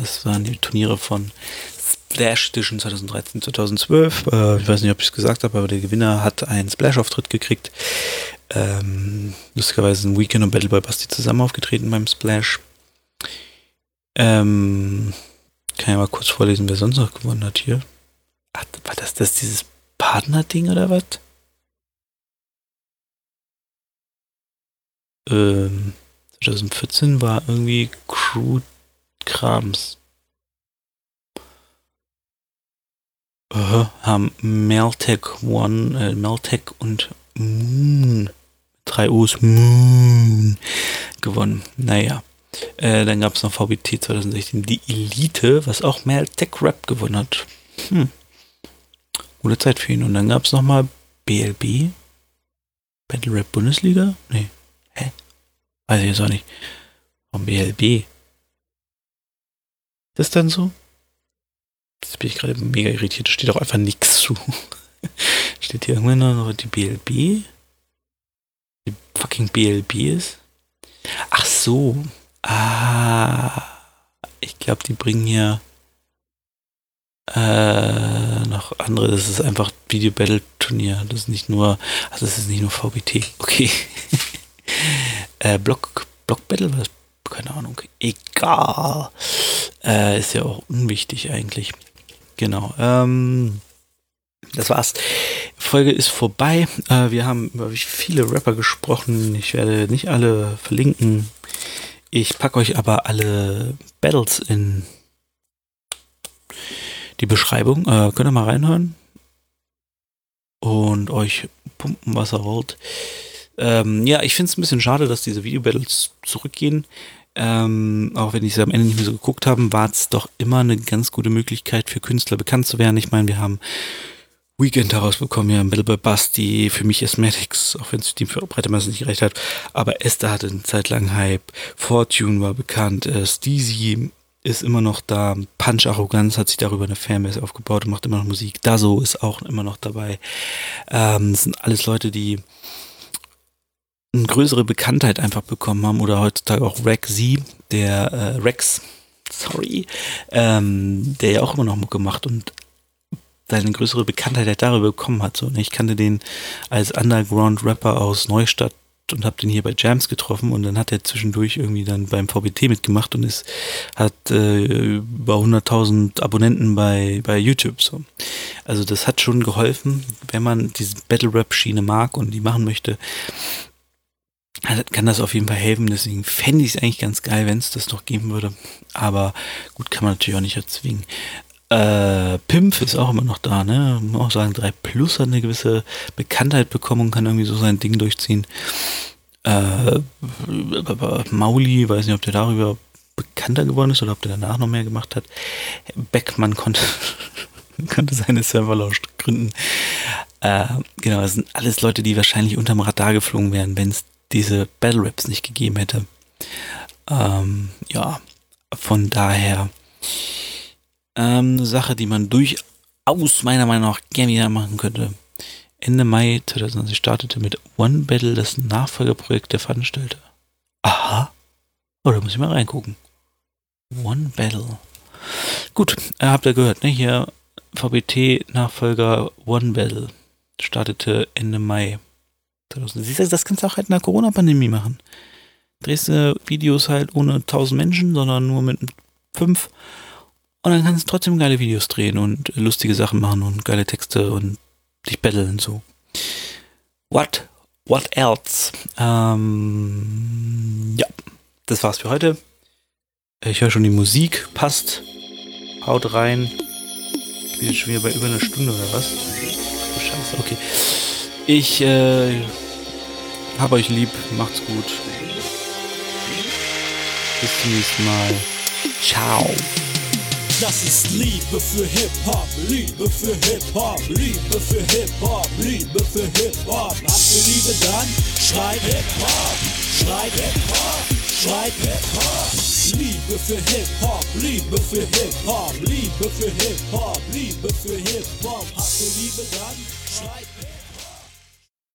Das waren die Turniere von Splash Edition 2013, 2012. Äh, ich weiß nicht, ob ich es gesagt habe, aber der Gewinner hat einen Splash-Auftritt gekriegt. Ähm, lustigerweise sind Weekend und Battle Boy Basti zusammen aufgetreten beim Splash. Ähm, kann ja mal kurz vorlesen, wer sonst noch gewonnen hat hier. Ach, war das, das dieses Partner-Ding oder was? Ähm, 2014 war irgendwie Crew Krams. Uh, haben Meltec One, äh, Meltec und Moon, drei U's Moon gewonnen. Naja. Äh, dann gab es noch VBT 2016, die Elite, was auch mehr Tech Rap gewonnen hat. Hm. Gute Zeit für ihn. Und dann gab es nochmal BLB. Battle Rap Bundesliga? Nee. Hä? Weiß ich jetzt auch nicht. Warum BLB? Das dann so? Jetzt bin ich gerade mega irritiert. Steht auch einfach nichts zu. steht hier irgendwann noch die BLB? Die fucking BLB ist? Ach so. Ah, ich glaube, die bringen hier äh, noch andere. Das ist einfach Video Battle Turnier. Das ist nicht nur, also das ist nicht nur VBT. Okay. Äh, Block, Block Battle, was? Keine Ahnung. Egal. Äh, ist ja auch unwichtig eigentlich. Genau. Ähm, das war's. Folge ist vorbei. Äh, wir haben über viele Rapper gesprochen. Ich werde nicht alle verlinken. Ich packe euch aber alle Battles in die Beschreibung. Äh, könnt ihr mal reinhören und euch pumpen, was ihr wollt. Ähm, ja, ich finde es ein bisschen schade, dass diese Video-Battles zurückgehen. Ähm, auch wenn ich sie am Ende nicht mehr so geguckt habe, war es doch immer eine ganz gute Möglichkeit für Künstler bekannt zu werden. Ich meine, wir haben Weekend herausbekommen, ja, Battle by Basti, für mich Asthmatics, auch wenn es Team für Breitemasse nicht gerecht hat. Aber Esther hatte eine Zeit lang Hype, Fortune war bekannt, äh, Steezy ist immer noch da, Punch Arroganz hat sich darüber eine Fanbase aufgebaut und macht immer noch Musik. Dazo ist auch immer noch dabei. Ähm, das sind alles Leute, die eine größere Bekanntheit einfach bekommen haben oder heutzutage auch Rexy, der äh, Rex, sorry, ähm, der ja auch immer noch Mucke macht und seine größere Bekanntheit halt darüber bekommen hat. So, ne? Ich kannte den als Underground-Rapper aus Neustadt und habe den hier bei Jams getroffen und dann hat er zwischendurch irgendwie dann beim VBT mitgemacht und ist hat äh, über 100.000 Abonnenten bei bei YouTube so. Also das hat schon geholfen, wenn man diese Battle Rap Schiene mag und die machen möchte. Kann das auf jeden Fall helfen, deswegen fände ich es eigentlich ganz geil, wenn es das noch geben würde. Aber gut, kann man natürlich auch nicht erzwingen. Äh, Pimp ist auch immer noch da, ne? Muss auch sagen, 3 Plus hat eine gewisse Bekanntheit bekommen und kann irgendwie so sein Ding durchziehen. Äh, Mauli, weiß nicht, ob der darüber bekannter geworden ist oder ob der danach noch mehr gemacht hat. Beckmann konnte, konnte seine Serverlausch gründen. Äh, genau, das sind alles Leute, die wahrscheinlich unterm Radar geflogen wären, wenn es diese Battle Raps nicht gegeben hätte. Ähm, ja, von daher ähm, eine Sache, die man durchaus meiner Meinung nach gerne wieder machen könnte. Ende Mai 2020 startete mit One Battle das Nachfolgeprojekt der Veranstalter. Aha. Oh, da muss ich mal reingucken. One Battle. Gut, äh, habt ihr gehört, ne? Hier VBT-Nachfolger One Battle startete Ende Mai 2020. Das kannst du auch halt in der Corona-Pandemie machen. Drehst du Videos halt ohne 1000 Menschen, sondern nur mit fünf und dann kannst du trotzdem geile Videos drehen und lustige Sachen machen und geile Texte und dich betteln so. What? What else? Ähm, ja, das war's für heute. Ich höre schon die Musik, passt. Haut rein. Ich bin schon wieder bei über einer Stunde oder was? Oh, Scheiße, okay. Ich äh, hab euch lieb, macht's gut. Bis zum nächsten Mal. Ciao. Das ist Liebe für Hip-Hop, Liebe für Hip-Hop, Liebe für Hip-Hop, Liebe für Hip-Hop. Habt ihr Liebe dann? Schreibt Hip-Hop, schreibt Hip-Hop, schreibt Hip-Hop. Liebe für Hip-Hop, Liebe für Hip-Hop, Liebe für Hip-Hop, Liebe für Hip-Hop. Habt ihr Liebe dann? Schreibt Hip-Hop.